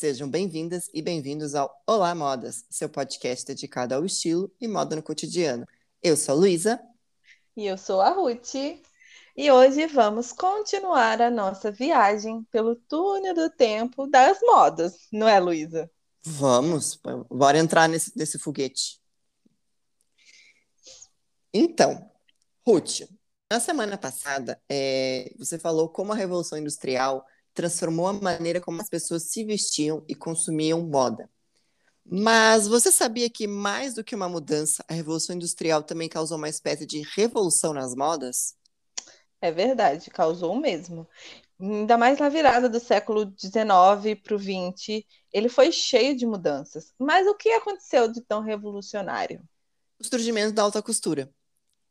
Sejam bem-vindas e bem-vindos ao Olá Modas, seu podcast dedicado ao estilo e moda no cotidiano. Eu sou a Luísa. E eu sou a Ruth. E hoje vamos continuar a nossa viagem pelo túnel do tempo das modas, não é, Luísa? Vamos, bora entrar nesse, nesse foguete. Então, Ruth, na semana passada, é, você falou como a Revolução Industrial transformou a maneira como as pessoas se vestiam e consumiam moda. Mas você sabia que, mais do que uma mudança, a Revolução Industrial também causou uma espécie de revolução nas modas? É verdade, causou mesmo. Ainda mais na virada do século XIX para o XX, ele foi cheio de mudanças. Mas o que aconteceu de tão revolucionário? O surgimento da alta costura.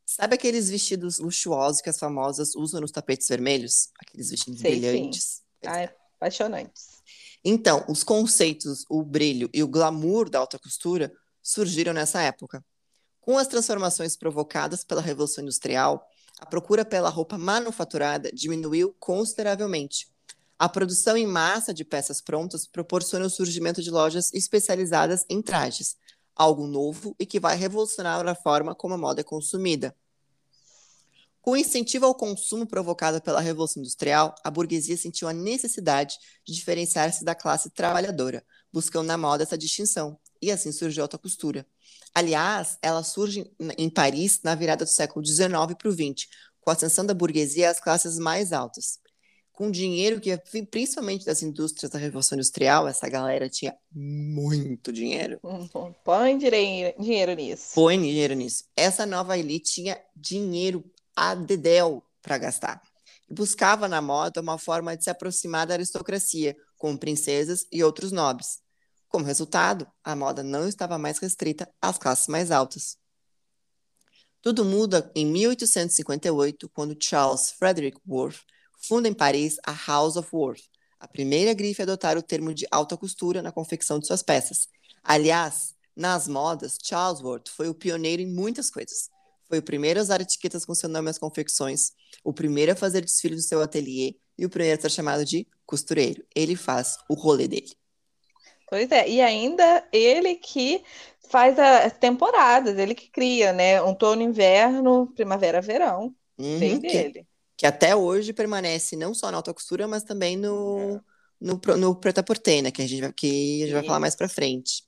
Sabe aqueles vestidos luxuosos que as famosas usam nos tapetes vermelhos? Aqueles vestidos Sei, brilhantes. sim. Ai, apaixonantes. Então, os conceitos, o brilho e o glamour da alta costura surgiram nessa época. Com as transformações provocadas pela Revolução Industrial, a procura pela roupa manufaturada diminuiu consideravelmente. A produção em massa de peças prontas proporciona o surgimento de lojas especializadas em trajes, algo novo e que vai revolucionar a forma como a moda é consumida. Com o incentivo ao consumo provocado pela Revolução Industrial, a burguesia sentiu a necessidade de diferenciar-se da classe trabalhadora, buscando na moda essa distinção, e assim surgiu a alta costura. Aliás, ela surge em Paris na virada do século XIX para o XX, com a ascensão da burguesia às classes mais altas. Com dinheiro que, principalmente das indústrias da Revolução Industrial, essa galera tinha muito dinheiro. Uhum. Põe dinheiro, dinheiro nisso. Põe dinheiro nisso. Essa nova elite tinha dinheiro a dedéu para gastar. E buscava na moda uma forma de se aproximar da aristocracia, como princesas e outros nobres. Como resultado, a moda não estava mais restrita às classes mais altas. Tudo muda em 1858, quando Charles Frederick Worth funda em Paris a House of Worth, a primeira grife a adotar o termo de alta costura na confecção de suas peças. Aliás, nas modas, Charles Worth foi o pioneiro em muitas coisas. Foi o primeiro a usar etiquetas com seu nome às confecções, o primeiro a fazer desfile do seu ateliê e o primeiro a ser chamado de costureiro. Ele faz o rolê dele. Pois é, e ainda ele que faz as temporadas, ele que cria, né? Um outono, inverno, primavera, verão. Uhum, Vem que, dele. que até hoje permanece não só na alta costura, mas também no, no, pro- no preta-porter, né? Que a gente vai, que a gente vai falar mais pra frente.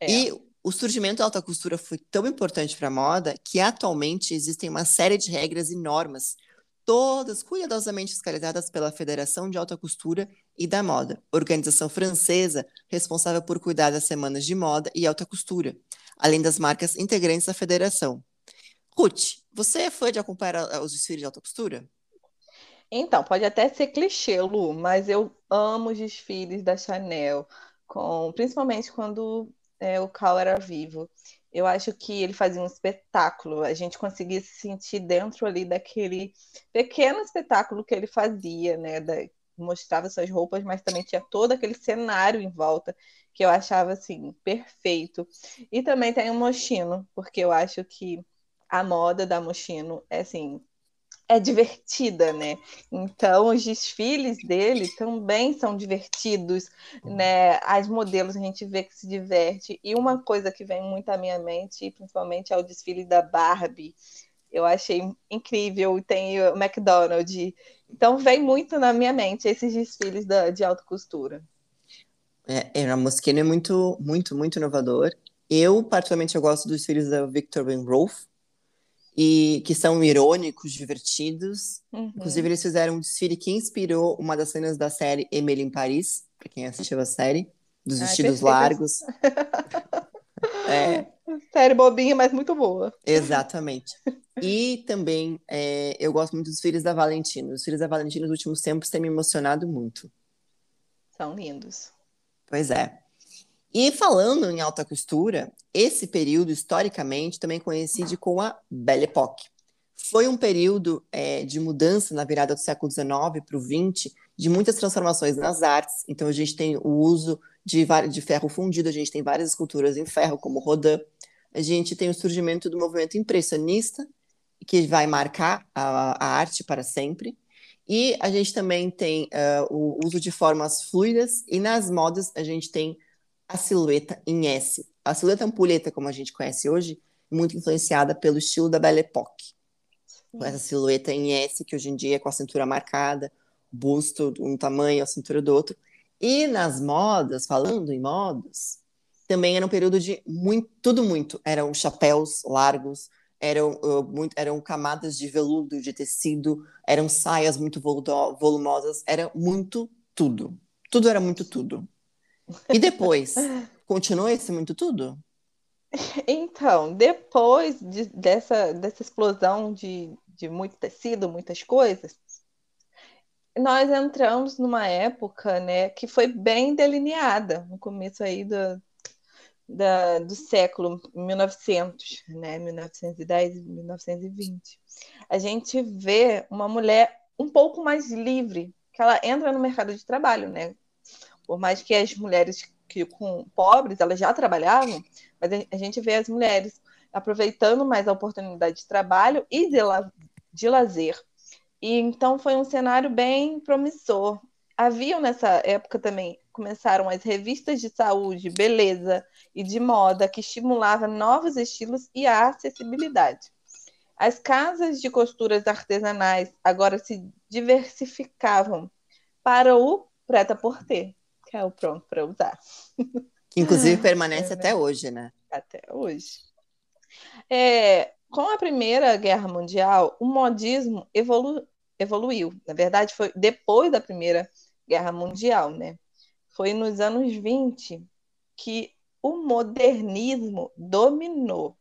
É. E o surgimento da alta costura foi tão importante para a moda que atualmente existem uma série de regras e normas, todas cuidadosamente fiscalizadas pela Federação de Alta Costura e da Moda, organização francesa responsável por cuidar das semanas de moda e alta costura, além das marcas integrantes da federação. Ruth, você é fã de acompanhar a- os desfiles de alta costura? Então, pode até ser clichê, Lu, mas eu amo os desfiles da Chanel, com, principalmente quando é, o Cal era vivo. Eu acho que ele fazia um espetáculo, a gente conseguia se sentir dentro ali daquele pequeno espetáculo que ele fazia, né? da- mostrava suas roupas, mas também tinha todo aquele cenário em volta que eu achava assim perfeito. E também tem o Moschino, porque eu acho que a moda da Moschino é assim é divertida, né? Então, os desfiles dele também são divertidos, né? As modelos a gente vê que se diverte. E uma coisa que vem muito à minha mente, principalmente, é o desfile da Barbie. Eu achei incrível. Tem o McDonald's. Então, vem muito na minha mente esses desfiles da, de alta costura. É, é, a Moschino é muito, muito, muito inovador. Eu, particularmente, eu gosto dos filhos da Victor Van Rolf, e que são irônicos, divertidos. Uhum. Inclusive, eles fizeram um desfile que inspirou uma das cenas da série Emily em Paris, para quem assistiu a série, dos Ai, vestidos perfeito. largos. É, Série bobinha, mas muito boa. exatamente. E também é, eu gosto muito dos filhos da Valentina. Os filhos da Valentina, nos últimos tempos, têm me emocionado muito. São lindos. Pois é. E falando em alta costura, esse período, historicamente, também coincide com a Belle Époque. Foi um período é, de mudança na virada do século XIX para o XX, de muitas transformações nas artes. Então, a gente tem o uso de, de ferro fundido, a gente tem várias esculturas em ferro, como Rodin. A gente tem o surgimento do movimento impressionista, que vai marcar a, a arte para sempre. E a gente também tem uh, o uso de formas fluidas, e nas modas a gente tem a silhueta em S. A silhueta ampulheta, como a gente conhece hoje, muito influenciada pelo estilo da Belle Époque. Com essa silhueta em S, que hoje em dia é com a cintura marcada, busto um tamanho, a cintura do outro. E nas modas, falando em modas, também era um período de muito, tudo muito. Eram chapéus largos, eram, uh, muito, eram camadas de veludo, de tecido, eram saias muito volumosas, era muito tudo. Tudo era muito tudo. E depois, continua esse muito tudo? Então, depois de, dessa, dessa explosão de, de muito tecido, muitas coisas, nós entramos numa época né, que foi bem delineada, no começo aí do, da, do século 1900, né, 1910 e 1920. A gente vê uma mulher um pouco mais livre, que ela entra no mercado de trabalho, né? Por mais que as mulheres que com pobres elas já trabalhavam, mas a gente vê as mulheres aproveitando mais a oportunidade de trabalho e de, la de lazer. E então foi um cenário bem promissor. Haviam nessa época também começaram as revistas de saúde, beleza e de moda que estimulavam novos estilos e a acessibilidade. As casas de costuras artesanais agora se diversificavam para o preta-porter, que é o pronto para usar. Que inclusive permanece é, até hoje, né? Até hoje. É, com a Primeira Guerra Mundial, o modismo evolu evoluiu. Na verdade, foi depois da Primeira Guerra Mundial, né? Foi nos anos 20 que o modernismo dominou.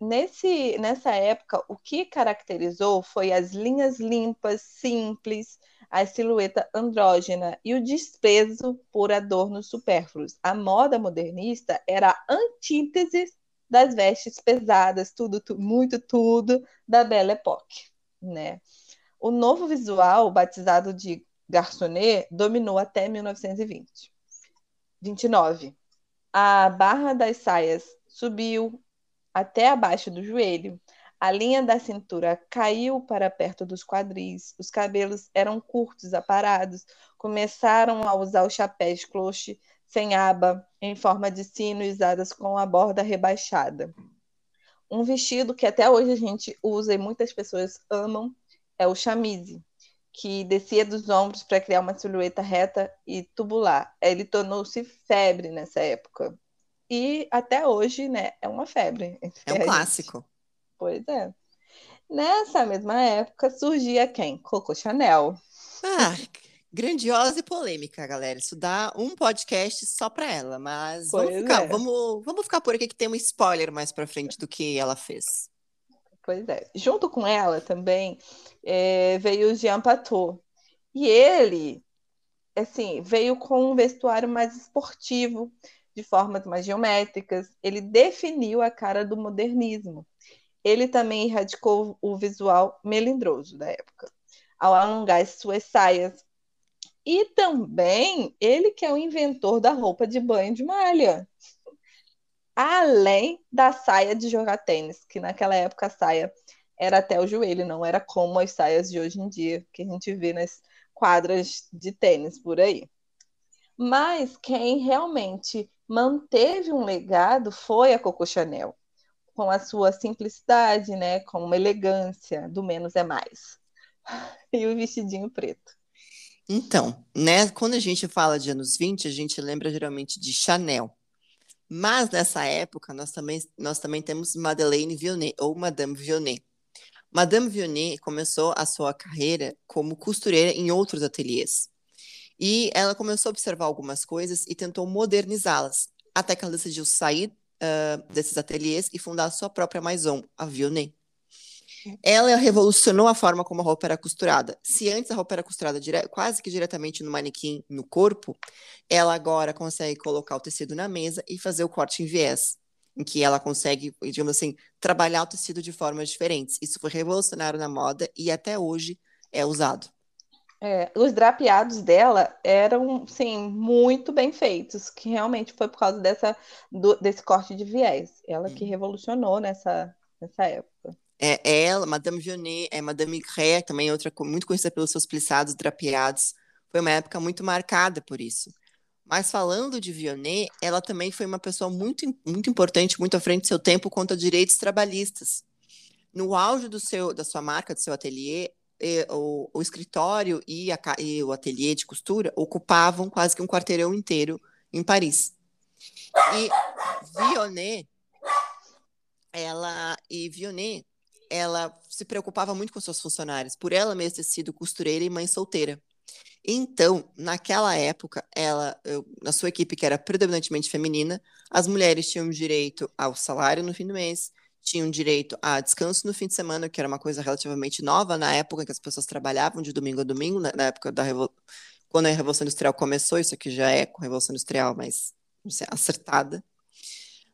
Nesse, nessa época, o que caracterizou foi as linhas limpas, simples, a silhueta andrógena e o desprezo por adornos supérfluos. A moda modernista era a antítese das vestes pesadas, tudo, tudo muito tudo da Belle Époque, né? O novo visual, batizado de garçonnet, dominou até 1920. 29. A barra das saias subiu até abaixo do joelho. A linha da cintura caiu para perto dos quadris. Os cabelos eram curtos, aparados. Começaram a usar os chapéus cloche sem aba, em forma de sino, usadas com a borda rebaixada. Um vestido que até hoje a gente usa e muitas pessoas amam é o chamise, que descia dos ombros para criar uma silhueta reta e tubular. Ele tornou-se febre nessa época. E até hoje, né, é uma febre. É um clássico. Pois é. Nessa mesma época surgia quem? Coco Chanel. Ah, grandiosa e polêmica, galera. Isso dá um podcast só para ela, mas vamos ficar, é. vamos, vamos ficar por aqui que tem um spoiler mais para frente do que ela fez. Pois é. Junto com ela também é, veio o Jean Patou. E ele, assim, veio com um vestuário mais esportivo, de formas mais geométricas. Ele definiu a cara do modernismo. Ele também erradicou o visual melindroso da época, ao alongar suas saias e também ele que é o inventor da roupa de banho de malha. Além da saia de jogar tênis, que naquela época a saia era até o joelho, não era como as saias de hoje em dia, que a gente vê nas quadras de tênis por aí. Mas quem realmente manteve um legado foi a Coco Chanel, com a sua simplicidade, né, com uma elegância do menos é mais. E o vestidinho preto. Então, né, quando a gente fala de anos 20, a gente lembra geralmente de Chanel. Mas nessa época, nós também, nós também temos Madeleine Vionnet, ou Madame Vionnet. Madame Vionnet começou a sua carreira como costureira em outros ateliês. E ela começou a observar algumas coisas e tentou modernizá-las, até que ela decidiu sair uh, desses ateliês e fundar a sua própria maison, a Vionnet. Ela revolucionou a forma como a roupa era costurada. Se antes a roupa era costurada quase que diretamente no manequim, no corpo, ela agora consegue colocar o tecido na mesa e fazer o corte em viés, em que ela consegue, digamos assim, trabalhar o tecido de formas diferentes. Isso foi revolucionário na moda e até hoje é usado. É, os drapeados dela eram, sim, muito bem feitos, que realmente foi por causa dessa, do, desse corte de viés. Ela que revolucionou nessa, nessa época. É, ela, Madame Vionnet, é Madame Cré, também outra muito conhecida pelos seus plissados drapeados. Foi uma época muito marcada por isso. Mas falando de Vionnet, ela também foi uma pessoa muito, muito importante, muito à frente do seu tempo quanto a direitos trabalhistas. No auge do seu, da sua marca, do seu ateliê, o, o, escritório e, a, e o ateliê de costura ocupavam quase que um quarteirão inteiro em Paris. E Vionnet, ela e Vionnet, ela se preocupava muito com seus funcionários, por ela mesma ter sido costureira e mãe solteira. Então, naquela época, ela, eu, na sua equipe, que era predominantemente feminina, as mulheres tinham direito ao salário no fim do mês, tinham direito a descanso no fim de semana, que era uma coisa relativamente nova na época que as pessoas trabalhavam de domingo a domingo, na, na época da Revol... quando a Revolução Industrial começou, isso aqui já é com a Revolução Industrial, mas sei, acertada.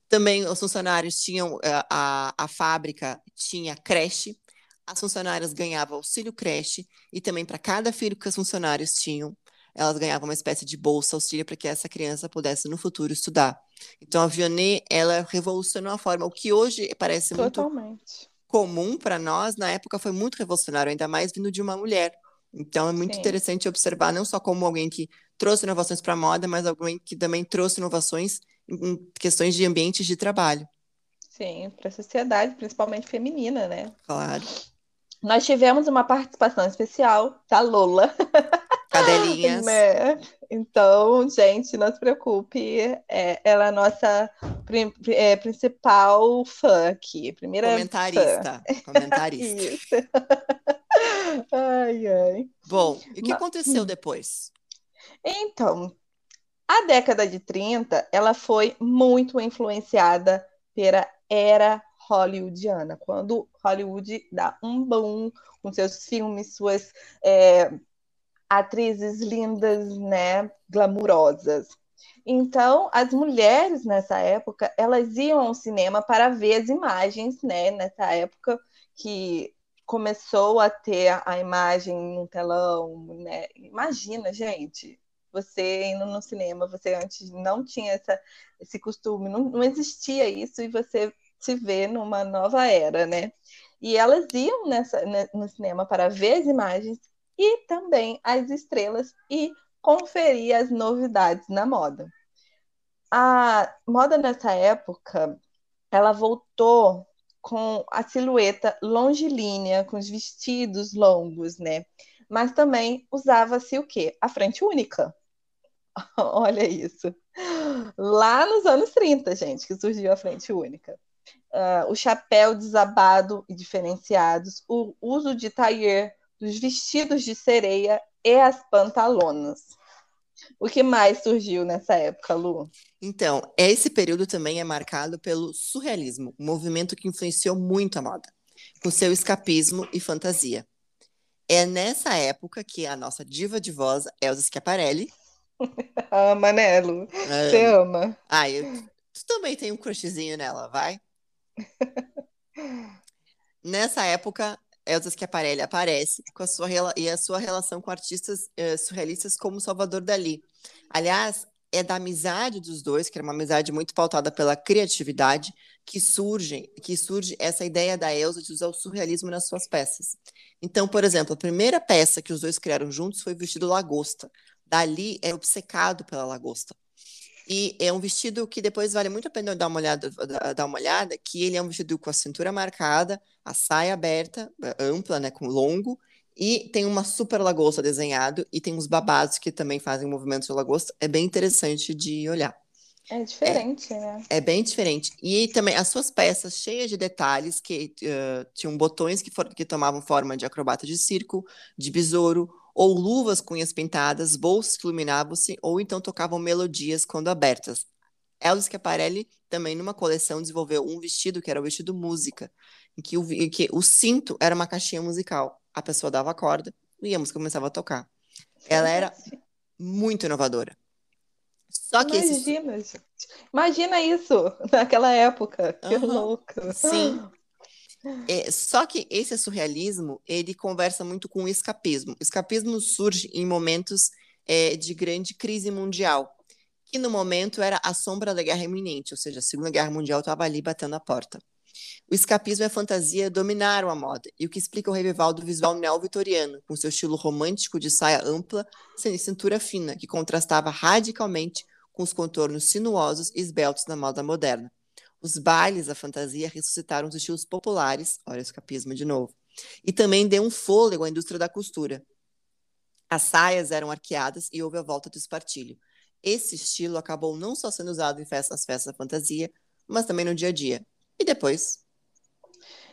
Também os funcionários tinham, a, a, a fábrica tinha creche, as funcionárias ganhavam auxílio creche e também para cada filho que os funcionários tinham, elas ganhavam uma espécie de bolsa auxílio para que essa criança pudesse no futuro estudar. Então a Vionnet, ela revolucionou a forma, o que hoje parece Totalmente. muito comum para nós, na época foi muito revolucionário, ainda mais vindo de uma mulher. Então é muito Sim. interessante observar não só como alguém que trouxe inovações para a moda, mas alguém que também trouxe inovações em questões de ambientes de trabalho. Sim, para a sociedade, principalmente feminina, né? Claro. Nós tivemos uma participação especial da Lola. Cadelinhas. né? Então, gente, não se preocupe. É, ela é a nossa é, principal fã aqui. Primeira comentarista. Fã. Comentarista. ai, ai. Bom, e o que Mas... aconteceu depois? Então, a década de 30, ela foi muito influenciada pela era hollywoodiana, quando Hollywood dá um boom com seus filmes, suas é, atrizes lindas, né, glamurosas. Então, as mulheres nessa época, elas iam ao cinema para ver as imagens, né, nessa época que começou a ter a imagem no telão, né? Imagina, gente, você indo no cinema, você antes não tinha essa, esse costume, não, não existia isso, e você se vê numa nova era, né? E elas iam nessa, no cinema para ver as imagens e também as estrelas e conferir as novidades na moda. A moda nessa época, ela voltou com a silhueta longilínea, com os vestidos longos, né? Mas também usava-se o quê? A frente única. Olha isso. Lá nos anos 30, gente, que surgiu a frente única uh, o chapéu desabado e diferenciados, o uso de tailleur, dos vestidos de sereia e as pantalonas. O que mais surgiu nessa época, Lu? Então, esse período também é marcado pelo surrealismo, um movimento que influenciou muito a moda, com seu escapismo e fantasia. É nessa época que a nossa diva de voz, Elsa Schiaparelli... ama, né, Lu? Você ama. Ah, eu... tu também tem um crushzinho nela, vai? Nessa época, Elsa Schiaparelli aparece com a sua e a sua relação com artistas uh, surrealistas como Salvador Dali. Aliás, é da amizade dos dois, que era uma amizade muito pautada pela criatividade, que surge, que surge essa ideia da Elsa de usar o surrealismo nas suas peças. Então, por exemplo, a primeira peça que os dois criaram juntos foi o vestido Lagosta. Dali é obcecado pela lagosta. E é um vestido que depois vale muito a pena dar uma olhada, dar uma olhada, que ele é um vestido com a cintura marcada, a saia aberta, ampla, né, com longo, e tem uma super lagosta desenhado e tem uns babados que também fazem movimentos de lagosta. É bem interessante de olhar. É diferente, é, né? É bem diferente. E também as suas peças cheias de detalhes que uh, tinham botões que, for, que tomavam forma de acrobata de circo, de besouro, ou luvas com unhas pintadas, bolsas que iluminavam-se, ou então tocavam melodias quando abertas. Elvis Schiaparelli também, numa coleção, desenvolveu um vestido que era o vestido música, em que o, em que o cinto era uma caixinha musical. A pessoa dava a corda e a música começava a tocar. Ela era muito inovadora. Só que Imagina, esse... Imagina isso naquela época. Que uhum. louco. Sim. É, só que esse surrealismo, ele conversa muito com o escapismo. O escapismo surge em momentos é, de grande crise mundial, que no momento era a sombra da guerra iminente, ou seja, a Segunda Guerra Mundial estava ali batendo a porta. O escapismo e a fantasia dominaram a moda, e o que explica o revival do visual neo-vitoriano, com seu estilo romântico de saia ampla sem cintura fina, que contrastava radicalmente com os contornos sinuosos e esbeltos da moda moderna. Os bailes da fantasia ressuscitaram os estilos populares, olha o escapismo de novo, e também deu um fôlego à indústria da costura. As saias eram arqueadas e houve a volta do espartilho. Esse estilo acabou não só sendo usado em festas, festas da fantasia, mas também no dia a dia. E depois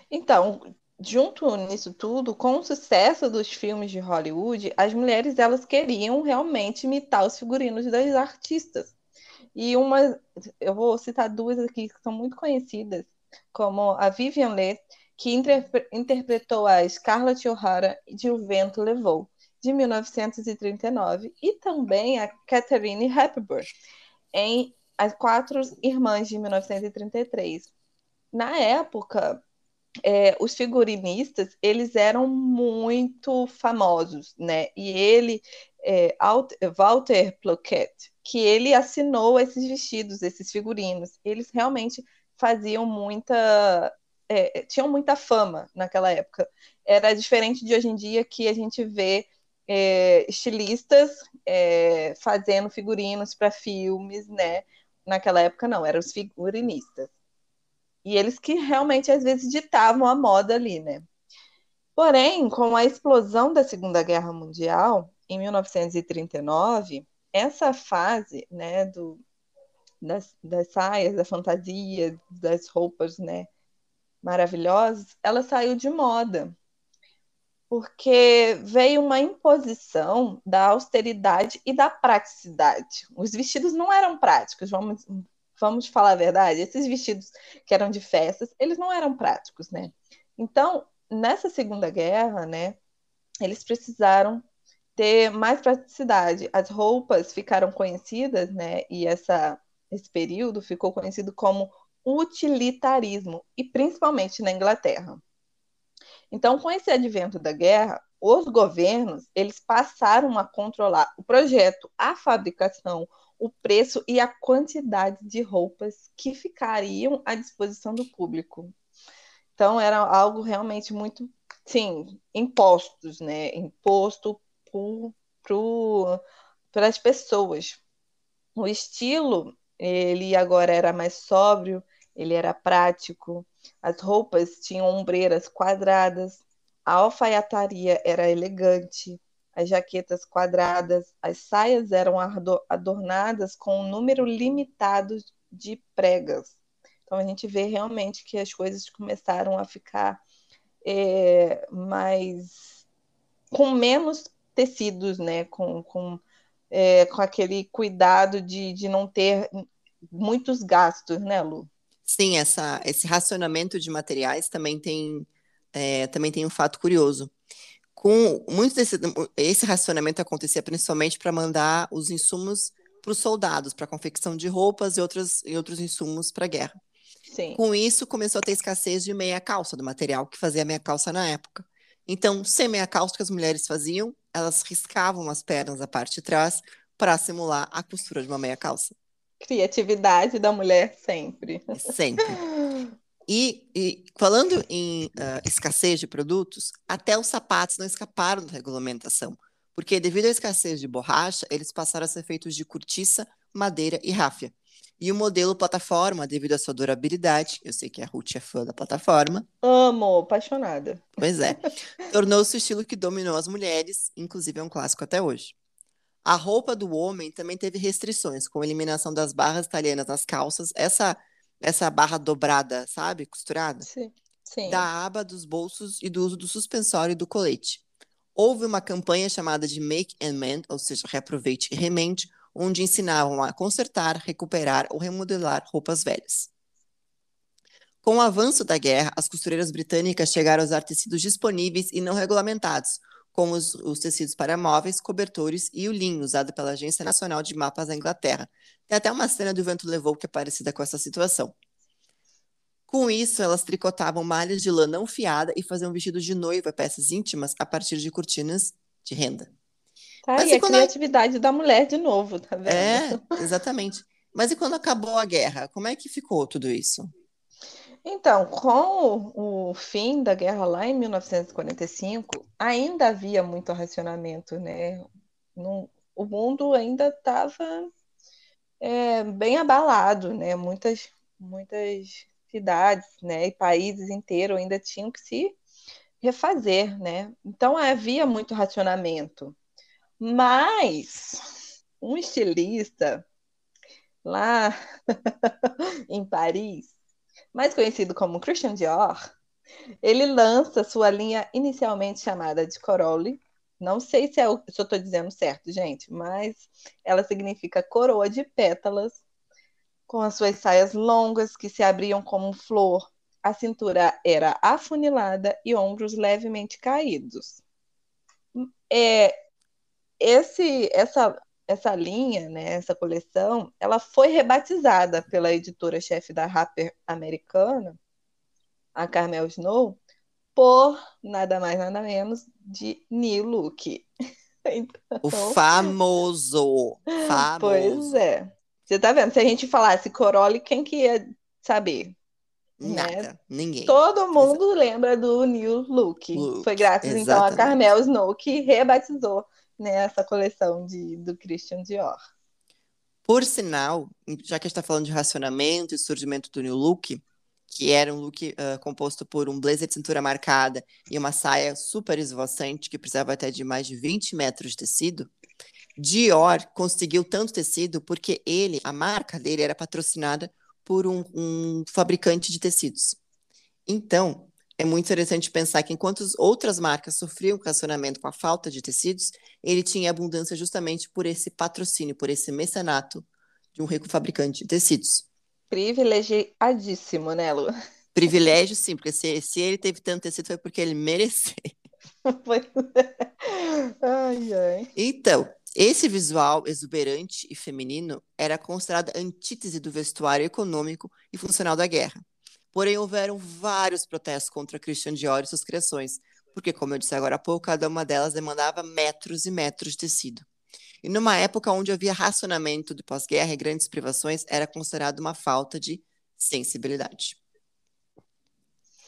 então, junto nisso tudo, com o sucesso dos filmes de Hollywood, as mulheres elas queriam realmente imitar os figurinos das artistas. E uma, eu vou citar duas aqui que são muito conhecidas, como a Vivian Leigh, que interpre interpretou a Scarlett O'Hara de O Vento Levou, de 1939, e também a Catherine Hepburn, em As Quatro Irmãs, de 1933. Na época, é, os figurinistas eles eram muito famosos, né? E ele, é, Walter Ploquet, que ele assinou esses vestidos, esses figurinos, eles realmente faziam muita, é, tinham muita fama naquela época. Era diferente de hoje em dia que a gente vê é, estilistas é, fazendo figurinos para filmes, né? Naquela época não, eram os figurinistas. E eles que realmente às vezes ditavam a moda ali, né? Porém, com a explosão da Segunda Guerra Mundial, em 1939, essa fase, né, do, das, das saias, da fantasia, das roupas, né, maravilhosas, ela saiu de moda, porque veio uma imposição da austeridade e da praticidade. Os vestidos não eram práticos, vamos, vamos falar a verdade, esses vestidos que eram de festas, eles não eram práticos, né? Então, nessa Segunda Guerra, né, eles precisaram ter mais praticidade. As roupas ficaram conhecidas, né, e essa, esse período ficou conhecido como utilitarismo, e principalmente na Inglaterra. Então, com esse advento da guerra, os governos eles passaram a controlar o projeto, a fabricação, o preço e a quantidade de roupas que ficariam à disposição do público. Então era algo realmente muito, sim, impostos, né? Imposto para as pessoas. O estilo, ele agora era mais sóbrio, ele era prático, as roupas tinham ombreiras quadradas, a alfaiataria era elegante, as jaquetas quadradas, as saias eram adornadas com um número limitado de pregas. Então a gente vê realmente que as coisas começaram a ficar é, mais com menos tecidos, né? Com, com, é, com aquele cuidado de, de não ter muitos gastos, né, Lu? Sim, essa, esse racionamento de materiais também tem, é, também tem um fato curioso com muito desse esse racionamento acontecia principalmente para mandar os insumos para os soldados, para a confecção de roupas e, outros e outros insumos para a guerra. Sim. Com isso, começou a ter escassez de meia calça, do material que fazia meia calça na época. Então, sem meia calça, o que as mulheres faziam? Elas riscavam as pernas da parte de trás para simular a costura de uma meia calça. Criatividade da mulher sempre. Sempre. E, e falando em uh, escassez de produtos, até os sapatos não escaparam da regulamentação, porque devido à escassez de borracha, eles passaram a ser feitos de cortiça, madeira e ráfia. E o modelo plataforma, devido à sua durabilidade, eu sei que a Ruth é fã da plataforma. Amo, apaixonada. Pois é. Tornou-se o estilo que dominou as mulheres, inclusive é um clássico até hoje. A roupa do homem também teve restrições, com a eliminação das barras italianas nas calças. Essa essa barra dobrada, sabe? Costurada. Sim. Sim. Da aba dos bolsos e do uso do suspensório e do colete. Houve uma campanha chamada de Make and Mend, ou seja, reaproveite e remende, onde ensinavam a consertar, recuperar ou remodelar roupas velhas. Com o avanço da guerra, as costureiras britânicas chegaram a usar tecidos disponíveis e não regulamentados, como os, os, tecidos para móveis, cobertores e o linho, usado pela Agência Nacional de Mapas da Inglaterra. Tem até uma cena do Vento Levou que é parecida com essa situação. Com isso, elas tricotavam malhas de lã não fiada e faziam vestidos de noiva, peças íntimas, a partir de cortinas de renda. Tá Mas aí a criatividade da mulher de novo, tá vendo? É, exatamente. Mas e quando acabou a guerra, como é que ficou tudo isso? Então, com o, fim da guerra lá em 1945, ainda havia muito racionamento, né? O mundo ainda estava é, bem abalado, né? Muitas, muitas cidades, né, e países inteiros ainda tinham que se refazer, né? Então havia muito racionamento. Mas um estilista lá em Paris, mais conhecido como Christian Dior, ele lança sua linha inicialmente chamada de Corolle. Não sei se, é o, se eu estou dizendo certo, gente, mas ela significa coroa de pétalas, com as suas saias longas que se abriam como flor. A cintura era afunilada e ombros levemente caídos. É, esse, essa, essa linha, né, essa coleção, ela foi rebatizada pela editora-chefe da Harper americana, a Carmel Snow, por nada mais nada menos de New Look. Então... O famoso, famoso. Pois é. Você tá vendo? Se a gente falasse Corole, quem que ia saber? Nada, né? ninguém. Todo mundo Exato. lembra do New Look. Look. Foi graças Exatamente. então a Carmel Snow que rebatizou né, essa coleção de, do Christian Dior. Por sinal, já que a gente está falando de racionamento e surgimento do New Look, que era um look uh, composto por um blazer de cintura marcada e uma saia super esvoaçante, que precisava até de mais de 20 metros de tecido, Dior conseguiu tanto tecido porque ele, a marca dele, era patrocinada por um, um fabricante de tecidos. Então, é muito interessante pensar que enquanto outras marcas sofriam racionamento com a falta de tecidos, ele tinha abundância justamente por esse patrocínio, por esse mecenato de um rico fabricante de tecidos. Privilegiadíssimo, né, Lu? Privilégio, sim, porque se, se ele teve tanto tecido foi porque ele mereceu. Ai, ai. Então, esse visual exuberante e feminino era considerado antítese do vestuário econômico e funcional da guerra. Porém, houveram vários protestos contra Christian Dior e suas criações, porque, como eu disse agora há pouco, cada uma delas demandava metros e metros de tecido. E numa época onde havia racionamento de pós-guerra e grandes privações, era considerado uma falta de sensibilidade.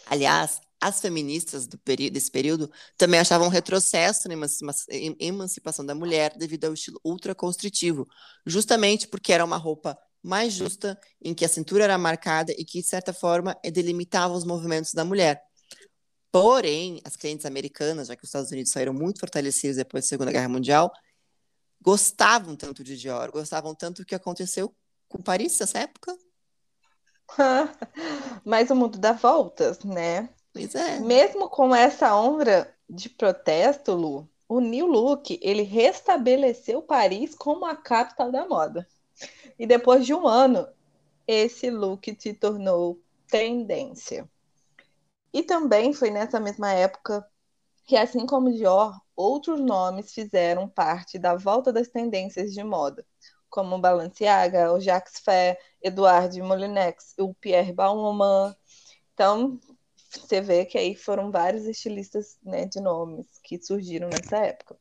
Aliás, as feministas desse período também achavam um retrocesso na emancipação da mulher devido ao estilo ultraconstritivo, justamente porque era uma roupa mais justa, em que a cintura era marcada e que, de certa forma, delimitava os movimentos da mulher. Porém, as clientes americanas, já que os Estados Unidos saíram muito fortalecidos depois da Segunda Guerra Mundial, gostavam tanto de Dior, gostavam tanto do que aconteceu com Paris nessa época. Mas o mundo dá voltas, né? Pois é. Mesmo com essa onda de protesto, Lu, o New Look ele restabeleceu Paris como a capital da moda. E depois de um ano, esse look se tornou tendência. E também foi nessa mesma época que, assim como Dior, outros nomes fizeram parte da volta das tendências de moda, como Balenciaga, o Jacques Fair, Edouard Molinex, o Pierre Balmain. Então, você vê que aí foram vários estilistas né, de nomes que surgiram nessa época.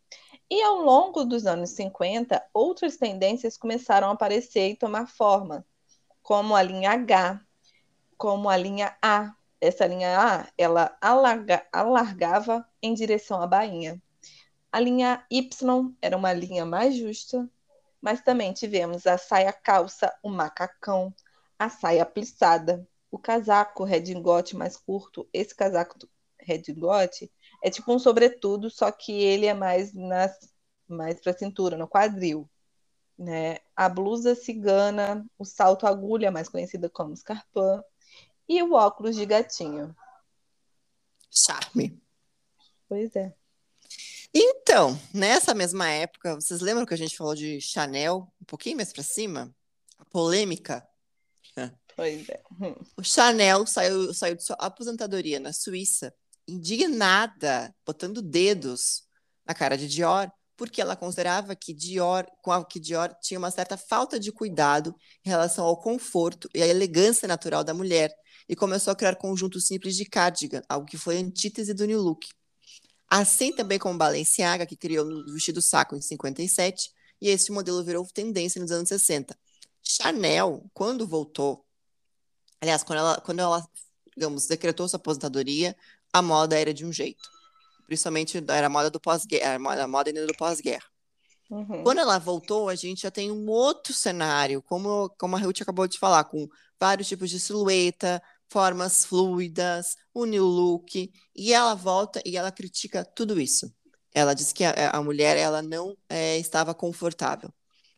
E ao longo dos anos 50, outras tendências começaram a aparecer e tomar forma, como a linha H, como a linha A. Essa linha A, ela alarga, alargava em direção à bainha. A linha Y era uma linha mais justa, mas também tivemos a saia calça, o macacão, a saia plissada, o casaco redingote mais curto, esse casaco redingote é tipo um sobretudo, só que ele é mais nas mais para a cintura, no quadril, né? A blusa cigana, o salto agulha, mais conhecida como escarpão, e o óculos de gatinho. Charme. Pois é. Então, nessa mesma época, vocês lembram que a gente falou de Chanel um pouquinho mais para cima? A polêmica Pois é. Hum. O Chanel saiu, saiu de sua aposentadoria na Suíça, indignada, botando dedos na cara de Dior, porque ela considerava que Dior, que Dior tinha uma certa falta de cuidado em relação ao conforto e à elegância natural da mulher, e começou a criar conjuntos simples de cardigan, algo que foi antítese do New Look. Assim também como Balenciaga, que criou o vestido saco em 57, e esse modelo virou tendência nos anos 60. Chanel, quando voltou Aliás, quando ela, quando ela digamos, decretou sua aposentadoria, a moda era de um jeito. Principalmente era a moda do pós-guerra, a moda ainda do pós-guerra. Uhum. Quando ela voltou, a gente já tem um outro cenário, como, como a Ruth acabou de falar, com vários tipos de silhueta, formas fluidas, o new look, e ela volta e ela critica tudo isso. Ela diz que a, a mulher ela não é, estava confortável.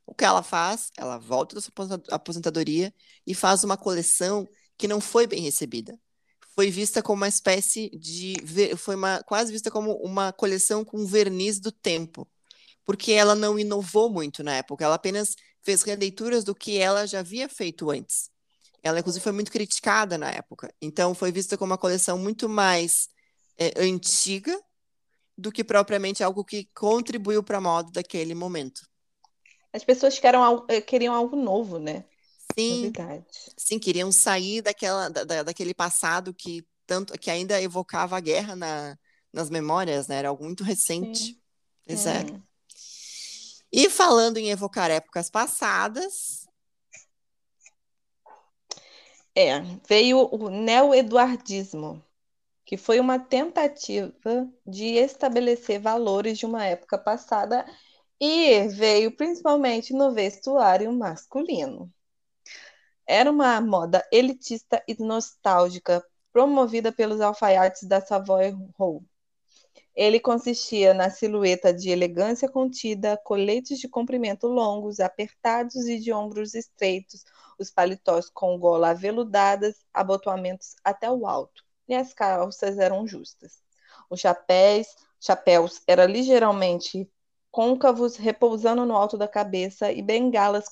O que ela faz? Ela volta da sua aposentadoria e faz uma coleção que não foi bem recebida. Foi vista como uma espécie de. Foi uma, quase vista como uma coleção com verniz do tempo porque ela não inovou muito na época, ela apenas fez releituras do que ela já havia feito antes. Ela, inclusive, foi muito criticada na época, então foi vista como uma coleção muito mais é, antiga do que propriamente algo que contribuiu para a moda daquele momento. As pessoas queriam, eh, queriam algo novo, né? Sim, sim, queriam sair daquela, da, daquele passado que tanto que ainda evocava a guerra na, nas memórias, né? Era algo muito recente. Sim. Pois é. Hum. E falando em evocar épocas passadas. É, veio o neo-eduardismo, que foi uma tentativa de estabelecer valores de uma época passada e veio principalmente no vestuário masculino. Era uma moda elitista e nostálgica promovida pelos alfaiates da Savoy Hall ele consistia na silhueta de elegância contida, coletes de comprimento longos, apertados e de ombros estreitos, os paletós com gola aveludadas, abotoamentos até o alto, e as calças eram justas. Os chapéus, chapéus eram ligeiramente côncavos, repousando no alto da cabeça, e bengalas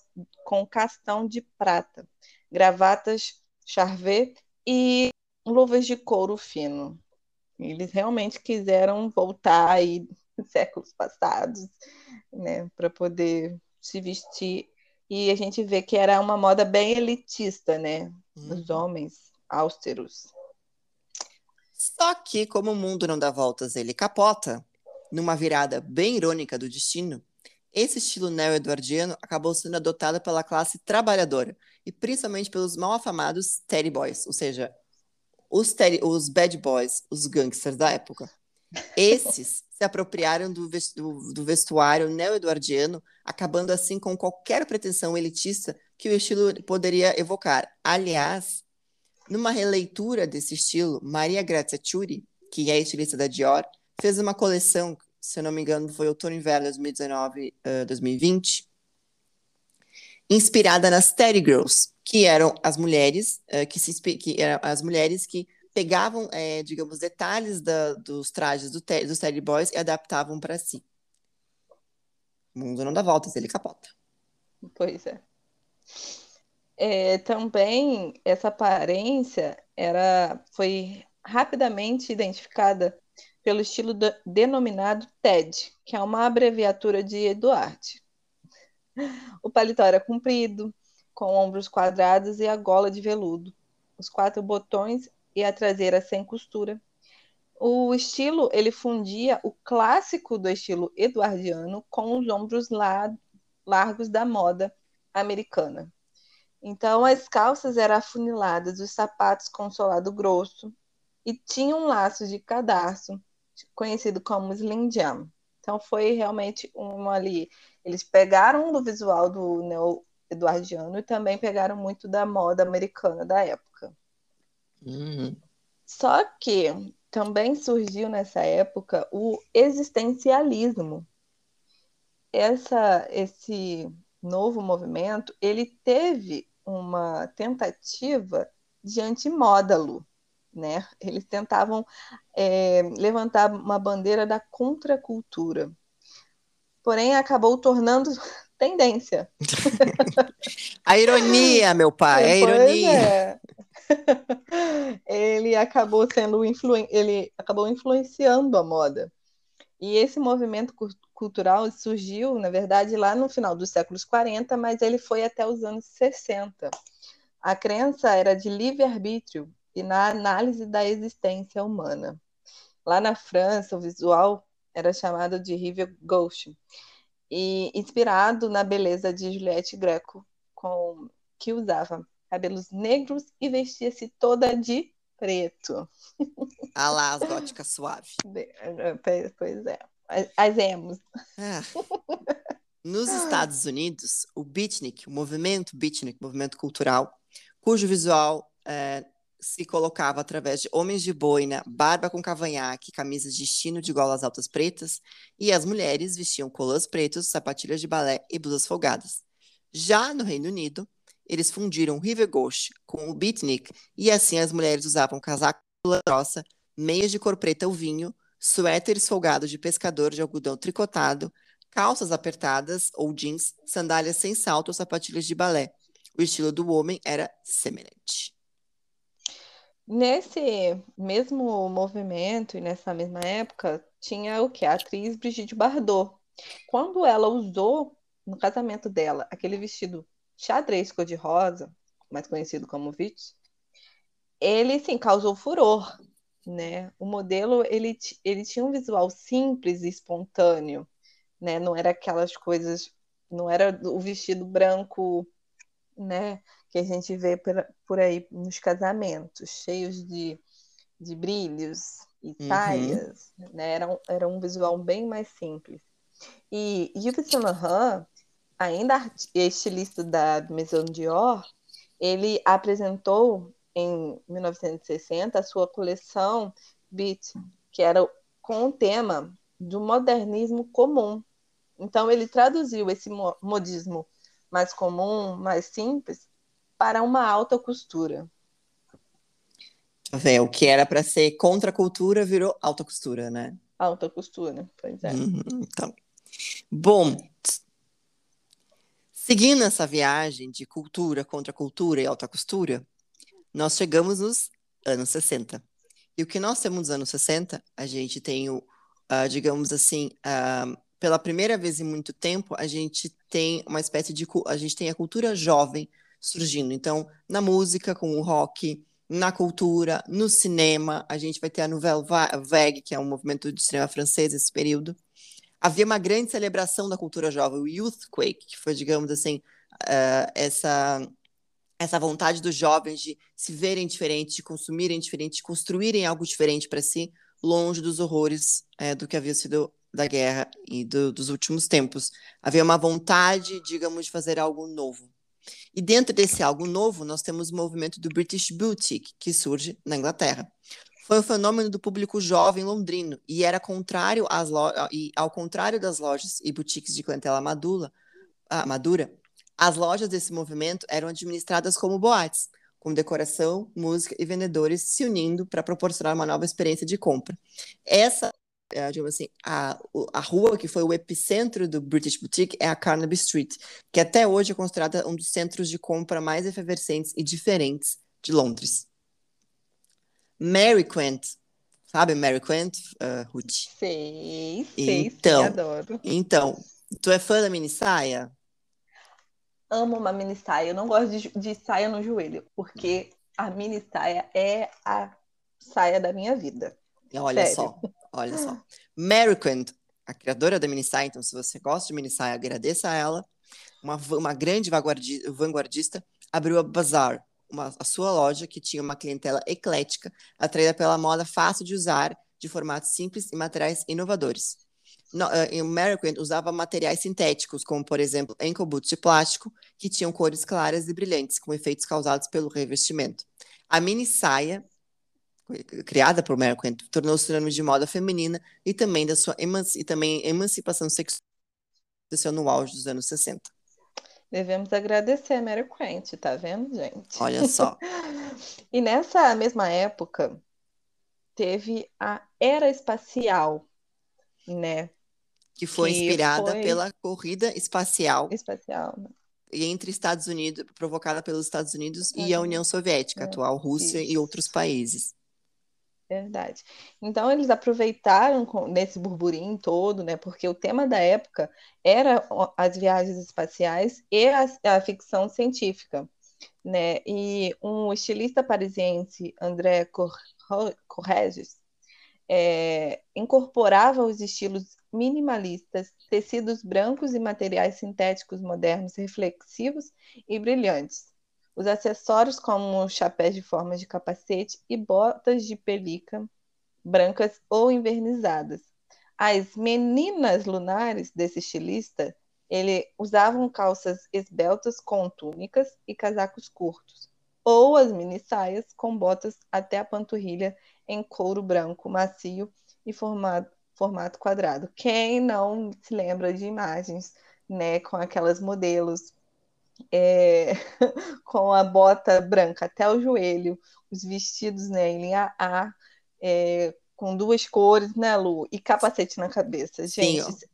com castão de prata, gravatas, charvet e luvas de couro fino. Eles realmente quiseram voltar aí séculos passados, né, para poder se vestir. E a gente vê que era uma moda bem elitista, né, dos uhum. homens austeros. Só que, como o mundo não dá voltas, ele capota, numa virada bem irônica do destino, esse estilo neo-eduardiano acabou sendo adotado pela classe trabalhadora, e principalmente pelos mal afamados Teddy Boys, ou seja, os, os bad boys, os gangsters da época. Esses se apropriaram do vestuário neo-eduardiano, acabando assim com qualquer pretensão elitista que o estilo poderia evocar. Aliás, numa releitura desse estilo, Maria Grazia Chiuri, que é estilista da Dior, fez uma coleção, se eu não me engano, foi outono e inverno 2019, uh, 2020, inspirada nas Teddy Girls, que eram as mulheres uh, que se que eram as mulheres que pegavam, é, digamos, detalhes da, dos trajes do te, dos Teddy Boys e adaptavam para si. O mundo não dá voltas, ele capota. Pois é. é. Também essa aparência era foi rapidamente identificada pelo estilo de, denominado TED, que é uma abreviatura de Eduard. O paletó era comprido, com ombros quadrados e a gola de veludo, os quatro botões e a traseira sem costura. O estilo ele fundia o clássico do estilo eduardiano com os ombros largos da moda americana. Então as calças eram afuniladas, os sapatos com solado grosso e tinham um laço de cadarço conhecido como slim jam. Então foi realmente um ali. Eles pegaram do visual do neo eduardiano e também pegaram muito da moda americana da época. Uhum. Só que também surgiu nessa época o existencialismo. Essa, esse novo movimento, ele teve uma tentativa de antimódalo, né? Eles tentavam é, levantar uma bandeira da contracultura. Porém, acabou tornando tendência. a ironia, meu pai, a ironia. É. ele acabou sendo influen ele acabou influenciando a moda. E esse movimento cultural surgiu, na verdade, lá no final dos séculos 40, mas ele foi até os anos 60. A crença era de livre-arbítrio e na análise da existência humana. Lá na França, o visual era chamado de rive gauche, e inspirado na beleza de Juliette Greco, com, que usava cabelos negros e vestia-se toda de preto. Ah lá, as góticas suave. Pois é. As emos. Ah. Nos Estados Unidos, o beatnik, o movimento beatnik, movimento cultural, cujo visual é, se colocava através de homens de boina, barba com cavanhaque, camisas de estino de golas altas pretas, e as mulheres vestiam colãs pretos, sapatilhas de balé e blusas folgadas. Já no Reino Unido, eles fundiram o River Gauche com o beatnik, e assim as mulheres usavam casaco grossa, meias de cor preta ou vinho, suéteres folgados de pescador de algodão tricotado, calças apertadas ou jeans, sandálias sem salto ou sapatilhas de balé. O estilo do homem era semelhante. Nesse mesmo movimento e nessa mesma época, tinha o que? A atriz Brigitte Bardot. Quando ela usou, no casamento dela, aquele vestido xadrez cor-de-rosa, mais conhecido como Vitch, ele, sim, causou furor, né? O modelo, ele, ele tinha um visual simples e espontâneo, né? Não era aquelas coisas, não era o vestido branco, né? Que a gente vê por, por aí nos casamentos, cheios de, de brilhos e uhum. saias, né? Era um, era um visual bem mais simples. E Yves Saint Laurent, ainda estilista da Maison Dior, ele apresentou em 1960 a sua coleção Beat, que era com o tema do modernismo comum. Então ele traduziu esse modismo mais comum, mais simples, para uma alta costura. Vê, o que era para ser contra a cultura virou alta costura, né? Alta costura, pois é. Uhum, então. Bom, seguindo essa viagem de cultura contra cultura e alta costura, nós chegamos nos anos 60. E o que nós temos nos anos 60, a gente tem o, uh, digamos assim, uh, pela primeira vez em muito tempo, a gente tem uma espécie de. A gente tem a cultura jovem surgindo. Então, na música, com o rock, na cultura, no cinema, a gente vai ter a Nouvelle Vague, que é um movimento de cinema francês nesse período. Havia uma grande celebração da cultura jovem, o Youthquake, que foi, digamos assim, uh, essa essa vontade dos jovens de se verem diferentes, de consumirem diferente, de construírem algo diferente para si, longe dos horrores é, do que havia sido da guerra e do, dos últimos tempos. Havia uma vontade, digamos, de fazer algo novo. E dentro desse algo novo, nós temos o movimento do British Boutique, que surge na Inglaterra. Foi um fenômeno do público jovem londrino e era contrário às e ao contrário das lojas e boutiques de clientela madura, ah, madura, as lojas desse movimento eram administradas como boates, com decoração, música e vendedores se unindo para proporcionar uma nova experiência de compra. Essa é, digamos assim, a, a rua que foi o epicentro do British Boutique é a Carnaby Street, que até hoje é considerada um dos centros de compra mais efervescentes e diferentes de Londres. Mary Quant, sabe Mary Quant, uh, Ruth? Sei, sei, então, adoro. Então, tu é fã da mini saia? Amo uma mini saia, eu não gosto de, de saia no joelho, porque a mini saia é a saia da minha vida. Olha Sério. só, olha só. Mary Quant, a criadora da minissaia, então se você gosta de minissaia, agradeça a ela. Uma, uma grande vanguardista abriu a Bazaar, uma, a sua loja que tinha uma clientela eclética, atraída pela moda fácil de usar, de formatos simples e materiais inovadores. No, uh, usava materiais sintéticos, como, por exemplo, ankle boots de plástico, que tinham cores claras e brilhantes, com efeitos causados pelo revestimento. A mini saia criada por Merkel, tornou-se sinônimo de moda feminina e também da sua e também emancipação sexual no auge dos anos 60. Devemos agradecer a Mary Quant, tá vendo, gente? Olha só. e nessa mesma época, teve a Era Espacial, né? Que foi que inspirada foi... pela corrida espacial. Espacial, né? entre Estados Unidos, provocada pelos Estados Unidos e a União Soviética, é, atual Rússia isso. e outros países. Verdade. Então eles aproveitaram nesse burburinho todo, né? Porque o tema da época era as viagens espaciais e a, a ficção científica, né? E um estilista parisiense, André Corregis, é, incorporava os estilos minimalistas, tecidos brancos e materiais sintéticos modernos, reflexivos e brilhantes, Os acessórios, como chapéus de forma de capacete e botas de pelica brancas ou envernizadas. As meninas lunares desse estilista, ele usavam calças esbeltas com túnicas e casacos curtos, ou as mini saias com botas até a panturrilha em couro branco macio e formado, formato quadrado. Quem não se lembra de imagens, né, com aquelas modelos é, com a bota branca até o joelho, os vestidos né, em linha A, é, com duas cores, né, Lu? E capacete na cabeça, gente. Sim,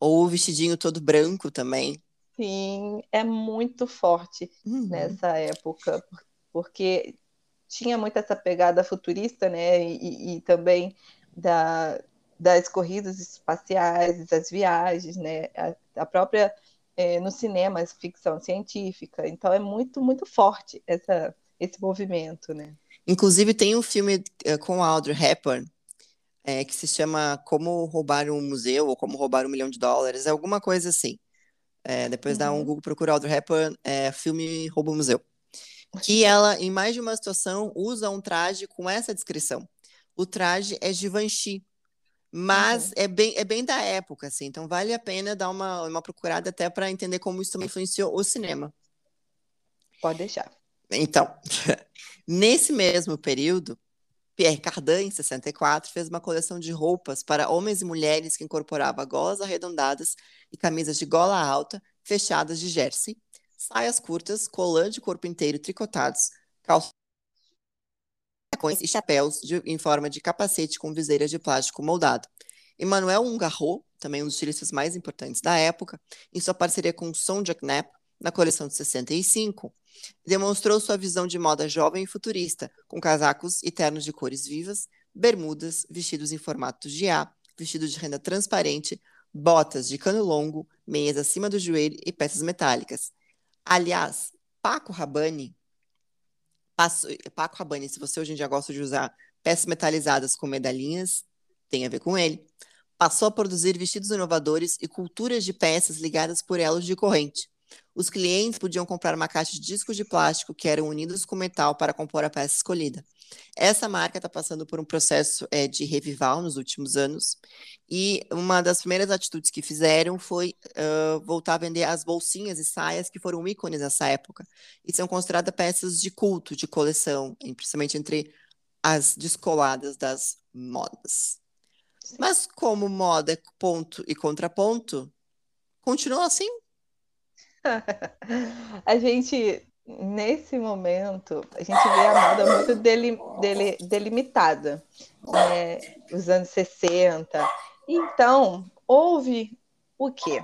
ou o vestidinho todo branco também. Sim, é muito forte uhum. nessa época, porque tinha muito essa pegada futurista, né? E, e também da, das corridas espaciais, das viagens, né? A, a própria é, no cinema, ficção científica. Então é muito, muito forte essa, esse movimento, né? Inclusive tem um filme uh, com Audrey Hepburn é, que se chama Como Roubar um Museu ou Como Roubar um Milhão de Dólares, é alguma coisa assim. É, depois uhum. dá um uhum. Google, procura Audrey Hepburn, é, filme Roubo Museu. Que ela, em mais de uma situação, usa um traje com essa descrição. O traje é Givenchy, mas uhum. é, bem, é bem da época, assim, então vale a pena dar uma, uma procurada até para entender como isso também influenciou o cinema. Pode deixar. Então, nesse mesmo período, Pierre Cardin, em 64, fez uma coleção de roupas para homens e mulheres que incorporava golas arredondadas e camisas de gola alta fechadas de jersey, saias curtas, colã de corpo inteiro tricotados, calças e chapéus de, em forma de capacete com viseiras de plástico moldado. Emmanuel Ungarro, também um dos estilistas mais importantes da época, em sua parceria com Sonja Knapp, na coleção de 65, demonstrou sua visão de moda jovem e futurista, com casacos e ternos de cores vivas, bermudas, vestidos em formato de A, vestido de renda transparente, botas de cano longo, meias acima do joelho e peças metálicas. Aliás, Paco Rabanne Passo, Paco Rabanne, se você hoje em dia gosta de usar peças metalizadas com medalhinhas, tem a ver com ele. Passou a produzir vestidos inovadores e culturas de peças ligadas por elos de corrente. Os clientes podiam comprar uma caixa de discos de plástico que eram unidos com metal para compor a peça escolhida. Essa marca está passando por um processo é, de revival nos últimos anos e uma das primeiras atitudes que fizeram foi uh, voltar a vender as bolsinhas e saias que foram ícones nessa época e são consideradas peças de culto, de coleção, principalmente entre as descoladas das modas. Mas como moda é ponto e contraponto, continua assim? a gente nesse momento, a gente vê a moda muito deli, deli, delimitada, né? os anos 60. Então, houve o quê?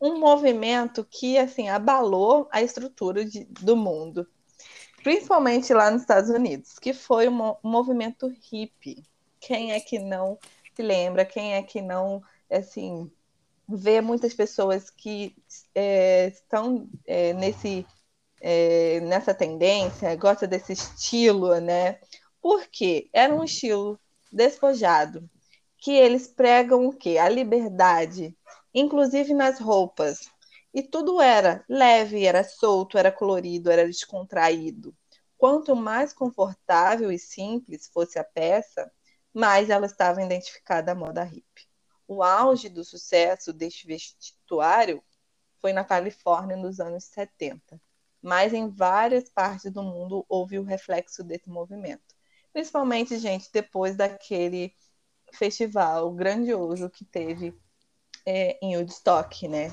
Um movimento que, assim, abalou a estrutura de, do mundo, principalmente lá nos Estados Unidos, que foi um, um movimento hippie. Quem é que não se lembra? Quem é que não, assim, vê muitas pessoas que é, estão é, nesse é, nessa tendência, gosta desse estilo, né? Porque era um estilo despojado, que eles pregam o quê? A liberdade, inclusive nas roupas. E tudo era leve, era solto, era colorido, era descontraído. Quanto mais confortável e simples fosse a peça, mais ela estava identificada à moda hippie. O auge do sucesso deste vestuário foi na Califórnia nos anos 70 mas em várias partes do mundo houve o reflexo desse movimento. Principalmente, gente, depois daquele festival grandioso que teve é, em Woodstock, né?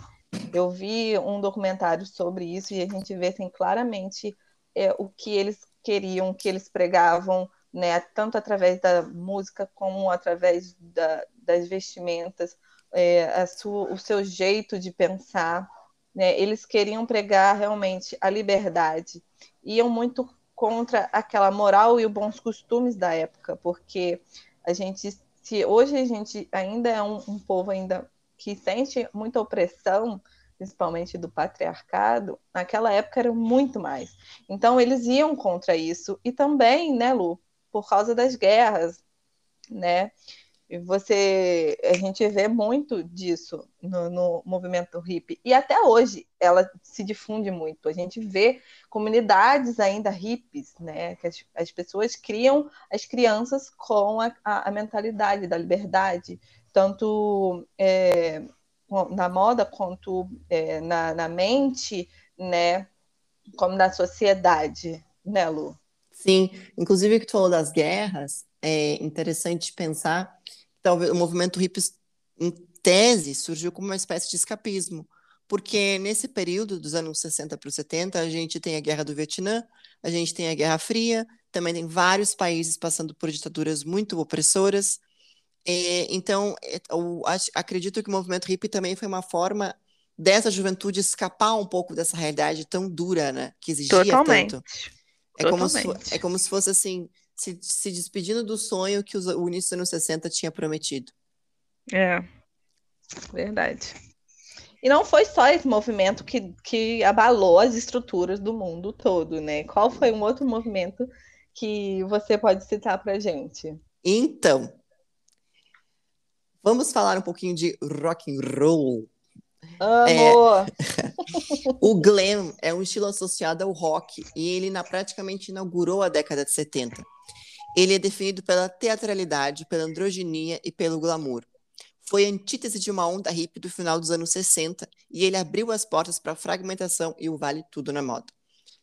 Eu vi um documentário sobre isso e a gente vê assim, claramente é, o que eles queriam, o que eles pregavam, né? Tanto através da música como através da, das vestimentas, é, sua, o seu jeito de pensar. Né? Eles queriam pregar realmente a liberdade, iam muito contra aquela moral e os bons costumes da época, porque a gente, se hoje a gente ainda é um, um povo ainda que sente muita opressão, principalmente do patriarcado, naquela época era muito mais. Então eles iam contra isso e também, né, Lu, por causa das guerras, né? E você, a gente vê muito disso no, no, movimento hippie. E até hoje ela se difunde muito. A gente vê comunidades ainda hippies, né? Que as, as pessoas criam as crianças com a, a, a mentalidade da liberdade, tanto é, na moda quanto é, na, na mente, né? Como na sociedade, né, Lu? Sim, inclusive que tu falou das guerras, é interessante pensar talvez o movimento hippie, em tese, surgiu como uma espécie de escapismo, porque nesse período dos anos 60 para os 70, a gente tem a Guerra do Vietnã, a gente tem a Guerra Fria, também tem vários países passando por ditaduras muito opressoras. E, então, acredito que o movimento hippie também foi uma forma dessa juventude escapar um pouco dessa realidade tão dura, né, que exigia Totalmente. tanto. É Totalmente. como, se, é como se fosse assim, se, se despedindo do sonho que os, o início dos anos 60 tinha prometido. É, verdade. E não foi só esse movimento que, que abalou as estruturas do mundo todo, né? Qual foi um outro movimento que você pode citar para gente? Então, vamos falar um pouquinho de rock and roll. Amor! É, o glam é um estilo associado ao rock e ele na, praticamente inaugurou a década de 70. Ele é definido pela teatralidade, pela androginia e pelo glamour. Foi a antítese de uma onda hippie do final dos anos 60 e ele abriu as portas para a fragmentação e o vale tudo na moda.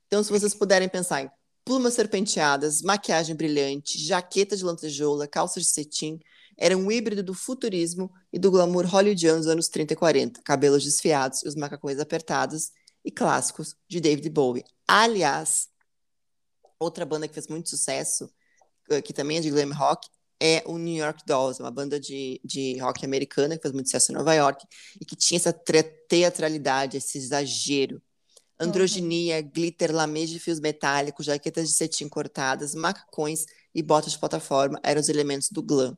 Então, se vocês puderem pensar em plumas serpenteadas, maquiagem brilhante, jaqueta de lantejoula, calças de cetim, era um híbrido do futurismo e do glamour hollywoodiano dos anos 30 e 40, cabelos desfiados e os macacões apertados e clássicos de David Bowie. Aliás, outra banda que fez muito sucesso eh, que também é de glam rock, é o New York Dolls, uma banda de, de rock americana que fez muito sucesso em Nova York e que tinha essa teatralidade, esse exagero. Androginia, uhum. glitter, lamês de fios metálicos, jaquetas de cetim cortadas, macacões e botas de plataforma eram os elementos do glam.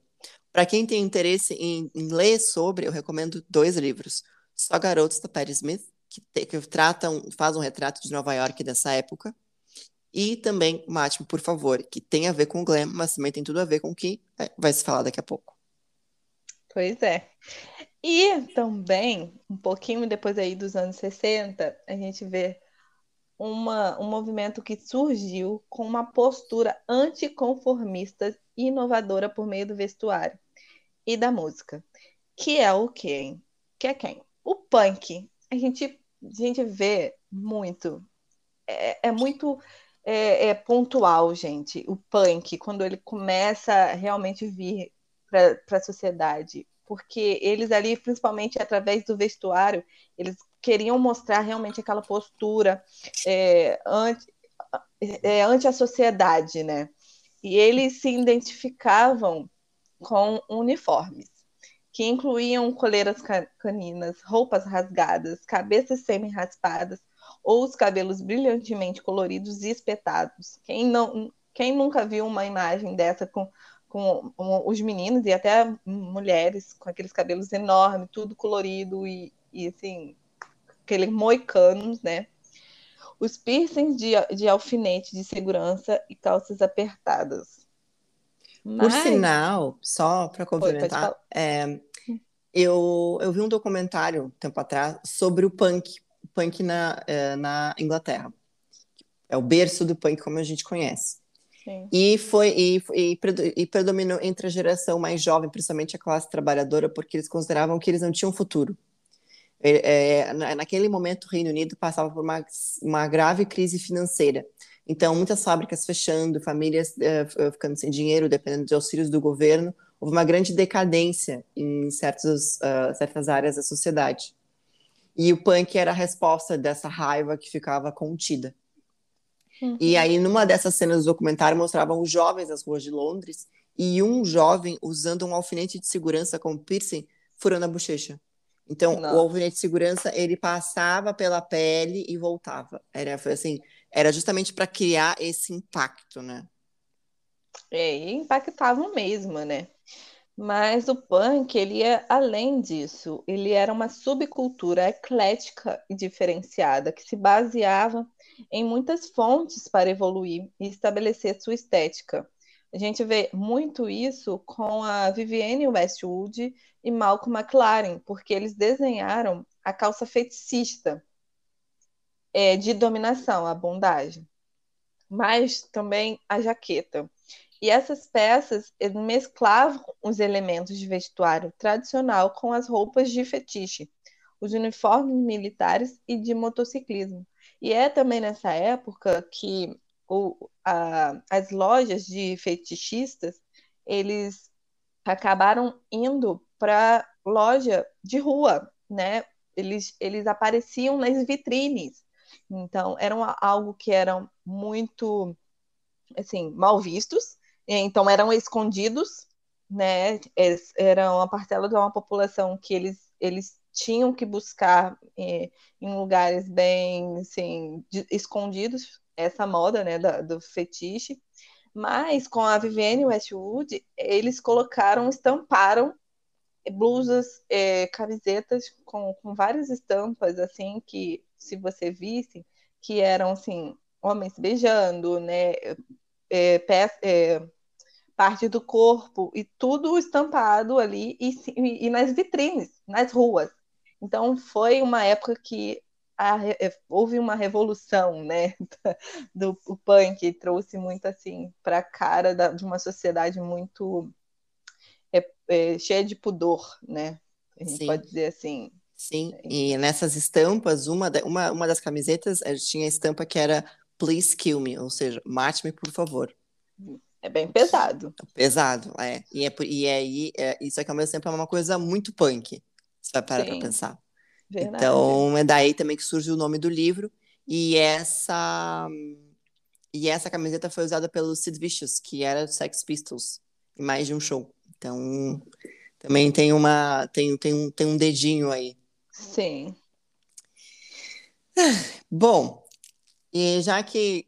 Para quem tem interesse em, em, ler sobre, eu recomendo dois livros. Só Garotos, da Patti Smith, que, te, que tratam, faz um retrato de Nova York dessa época, e também Mátimo, por favor, que tem a ver com o glam, mas também tem tudo a ver com o que é, vai se falar daqui a pouco. Pois é. E também, um pouquinho depois aí dos anos 60, a gente vê uma, um movimento que surgiu com uma postura anticonformista e inovadora por meio do vestuário e da música, que é o quem? Que é quem? O punk. A gente, a gente vê muito, é, é muito é, é, pontual, gente. O punk, quando ele começa a realmente vir para a sociedade. Porque eles ali, principalmente através do vestuário, eles queriam mostrar realmente aquela postura é, ante, é, ante a sociedade, né? E eles se identificavam com uniformes, que incluíam coleiras caninas, roupas rasgadas, cabeças semi-raspadas, ou os cabelos brilhantemente coloridos e espetados. Quem, não, quem nunca viu uma imagem dessa com, com os meninos e até mulheres com aqueles cabelos enormes, tudo colorido e, e assim, aqueles moicanos, né? Os piercings de, de alfinete de segurança e calças apertadas. Mas... Por sinal, só para complementar, é, eu, eu vi um documentário um tempo atrás sobre o punk, punk na, é, na Inglaterra. É o berço do punk como a gente conhece. Sim. E foi e, e, e, predominou entre a geração mais jovem, principalmente a classe trabalhadora, porque eles consideravam que eles não tinham futuro. É, naquele momento, o Reino Unido passava por uma, uma grave crise financeira. Então, muitas fábricas fechando, famílias é, ficando sem dinheiro, dependendo de auxílios do governo. Houve uma grande decadência em certos, uh, certas áreas da sociedade. E o punk era a resposta dessa raiva que ficava contida. Uhum. E aí, numa dessas cenas do documentário, mostravam os jovens nas ruas de Londres e um jovem usando um alfinete de segurança com piercing furando a bochecha. Então, o alfinete de segurança, ele passava pela pele e voltava. Era, foi assim, era justamente para criar esse impacto, né? É, e impactava mesmo, né? Mas o punk, ele é além disso, ele era uma subcultura eclética e diferenciada que se baseava em muitas fontes para evoluir e estabelecer sua estética. A gente vê muito isso com a Vivienne Westwood e Malcolm McLaren, porque eles desenharam a calça feticista é, de dominação, a bondagem, mas também a jaqueta. E essas peças mesclavam os elementos de vestuário tradicional com as roupas de fetiche, os uniformes militares e de motociclismo. E é também nessa época que o, a, as lojas de fetichistas eles acabaram indo para loja de rua, né? Eles, eles apareciam nas vitrines. Então, eram algo que eram muito assim, mal vistos, então eram escondidos, né? Era uma parcela de uma população que eles, eles tinham que buscar é, em lugares bem assim, de, escondidos essa moda né, da, do fetiche. Mas com a Vivienne Westwood, eles colocaram, estamparam blusas, é, camisetas com, com várias estampas, assim, que se você visse, que eram, assim, homens beijando, né, é, é, parte do corpo, e tudo estampado ali, e, e, e nas vitrines, nas ruas. Então foi uma época que a, é, houve uma revolução, né, do o punk trouxe muito assim para a cara da, de uma sociedade muito é, é, cheia de pudor, né? A gente Sim. pode dizer assim. Sim, e nessas estampas, uma, uma, uma das camisetas tinha a estampa que era Please Kill Me, ou seja, mate-me, por favor. É bem pesado. Pesado, é. E, é, e aí, é, isso aqui ao mesmo tempo é uma coisa muito punk. Você vai parar para pensar. Verdade. Então, é daí também que surge o nome do livro. E essa e essa camiseta foi usada pelo Sid Vicious, que era Sex Pistols, em mais de um show. Então, também tem uma tem, tem, um, tem um dedinho aí. Sim. Bom, e já que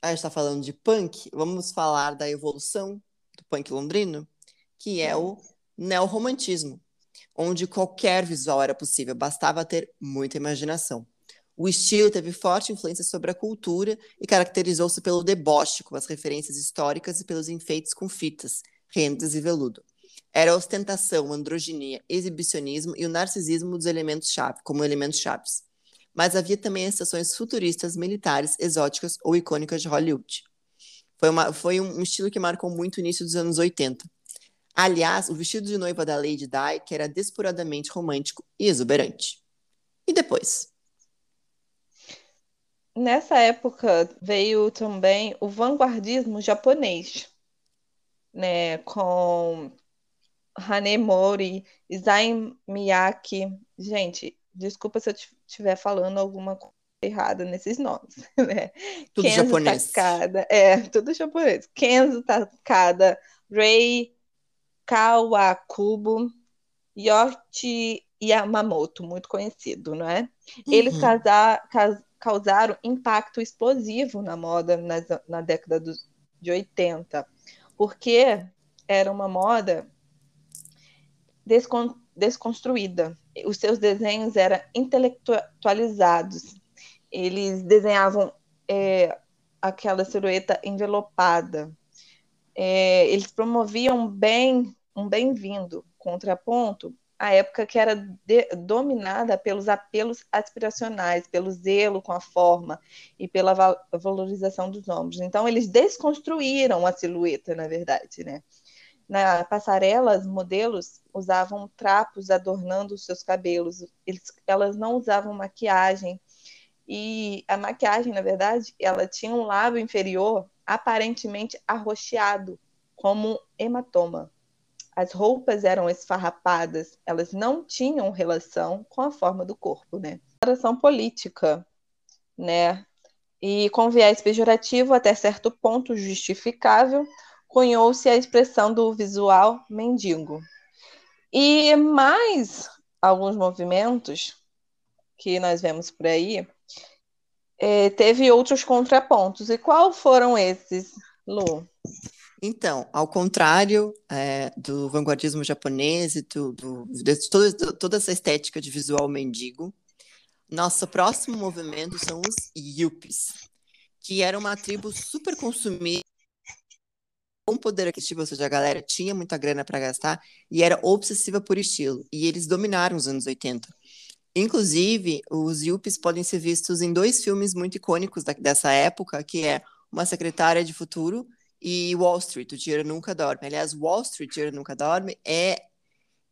a gente está falando de punk, vamos falar da evolução do punk londrino, que é o neorromantismo onde qualquer visual era possível, bastava ter muita imaginação. O estilo teve forte influência sobre a cultura e caracterizou-se pelo deboche, com as referências históricas e pelos enfeites com fitas, rendas e veludo. Era ostentação, androginia, exibicionismo e o narcisismo dos elementos chave, como elementos chaves. Mas havia também estações futuristas, militares, exóticas ou icônicas de Hollywood. Foi, uma, foi um estilo que marcou muito o início dos anos 80. Aliás, o vestido de noiva da Lady Di, que era despuradamente romântico e exuberante. E depois? Nessa época veio também o vanguardismo japonês, né, com Hanemori, Isai Miyake. Gente, desculpa se eu estiver falando alguma coisa errada nesses nomes, né? Tudo Kenzo japonês. Takada, é, tudo japonês. Kenzo Takada, Rei Kawakubo, Yoshi Yamamoto, muito conhecido, não é? Uhum. Eles casar, cas, causaram impacto explosivo na moda nas, na década dos, de 80, porque era uma moda descon, desconstruída. Os seus desenhos eram intelectualizados. Eles desenhavam é, aquela silhueta envelopada. É, eles promoviam bem um bem-vindo contraponto à época que era de, dominada pelos apelos aspiracionais, pelo zelo com a forma e pela val valorização dos ombros. Então, eles desconstruíram a silhueta, na verdade, né? Na passarela, os modelos usavam trapos adornando os seus cabelos. Eles, elas não usavam maquiagem. E a maquiagem, na verdade, ela tinha um lábio inferior aparentemente arroxeado, como hematoma. As roupas eram esfarrapadas, elas não tinham relação com a forma do corpo, né? Declaração política, né? E com viés pejorativo até certo ponto justificável, cunhou-se a expressão do visual mendigo. E mais alguns movimentos que nós vemos por aí, é, teve outros contrapontos. E qual foram esses, Lu? Então, ao contrário é, do vanguardismo japonês e do, do, de toda essa estética de visual mendigo, nosso próximo movimento são os Yuppies, que era uma tribo super consumida com poder aquisitivo, ou seja, a galera tinha muita grana para gastar e era obsessiva por estilo. E eles dominaram os anos 80. Inclusive, os Yuppies podem ser vistos em dois filmes muito icônicos da, dessa época, que é Uma Secretária de Futuro e Wall Street, O Dinheiro Nunca Dorme. Aliás, Wall Street, O Dinheiro Nunca Dorme é,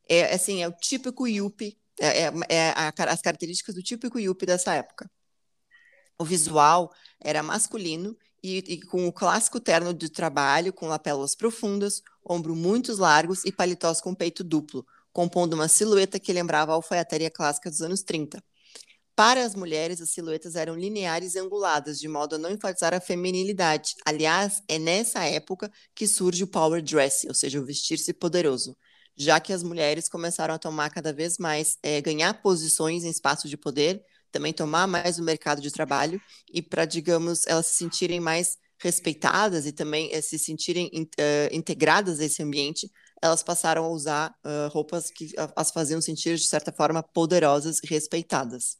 é assim, é o típico Yuppie, é, é, é a, as características do típico Yuppie dessa época. O visual era masculino e, e, com o clássico terno de trabalho, com lapelas profundas, ombros muito largos e paletós com peito duplo, compondo uma silhueta que lembrava a alfaiataria clássica dos anos 30. Para as mulheres, as silhuetas eram lineares e anguladas, de modo a não enfatizar a feminilidade. Aliás, é nessa época que surge o power dress, ou seja, o vestir-se poderoso, já que as mulheres começaram a tomar cada vez mais, é, ganhar posições em espaço de poder, também tomar mais o mercado de trabalho e para, digamos, elas se sentirem mais respeitadas e também é, se sentirem uh, integradas a esse ambiente, elas passaram a usar uh, roupas que as faziam sentir, de certa forma, poderosas e respeitadas.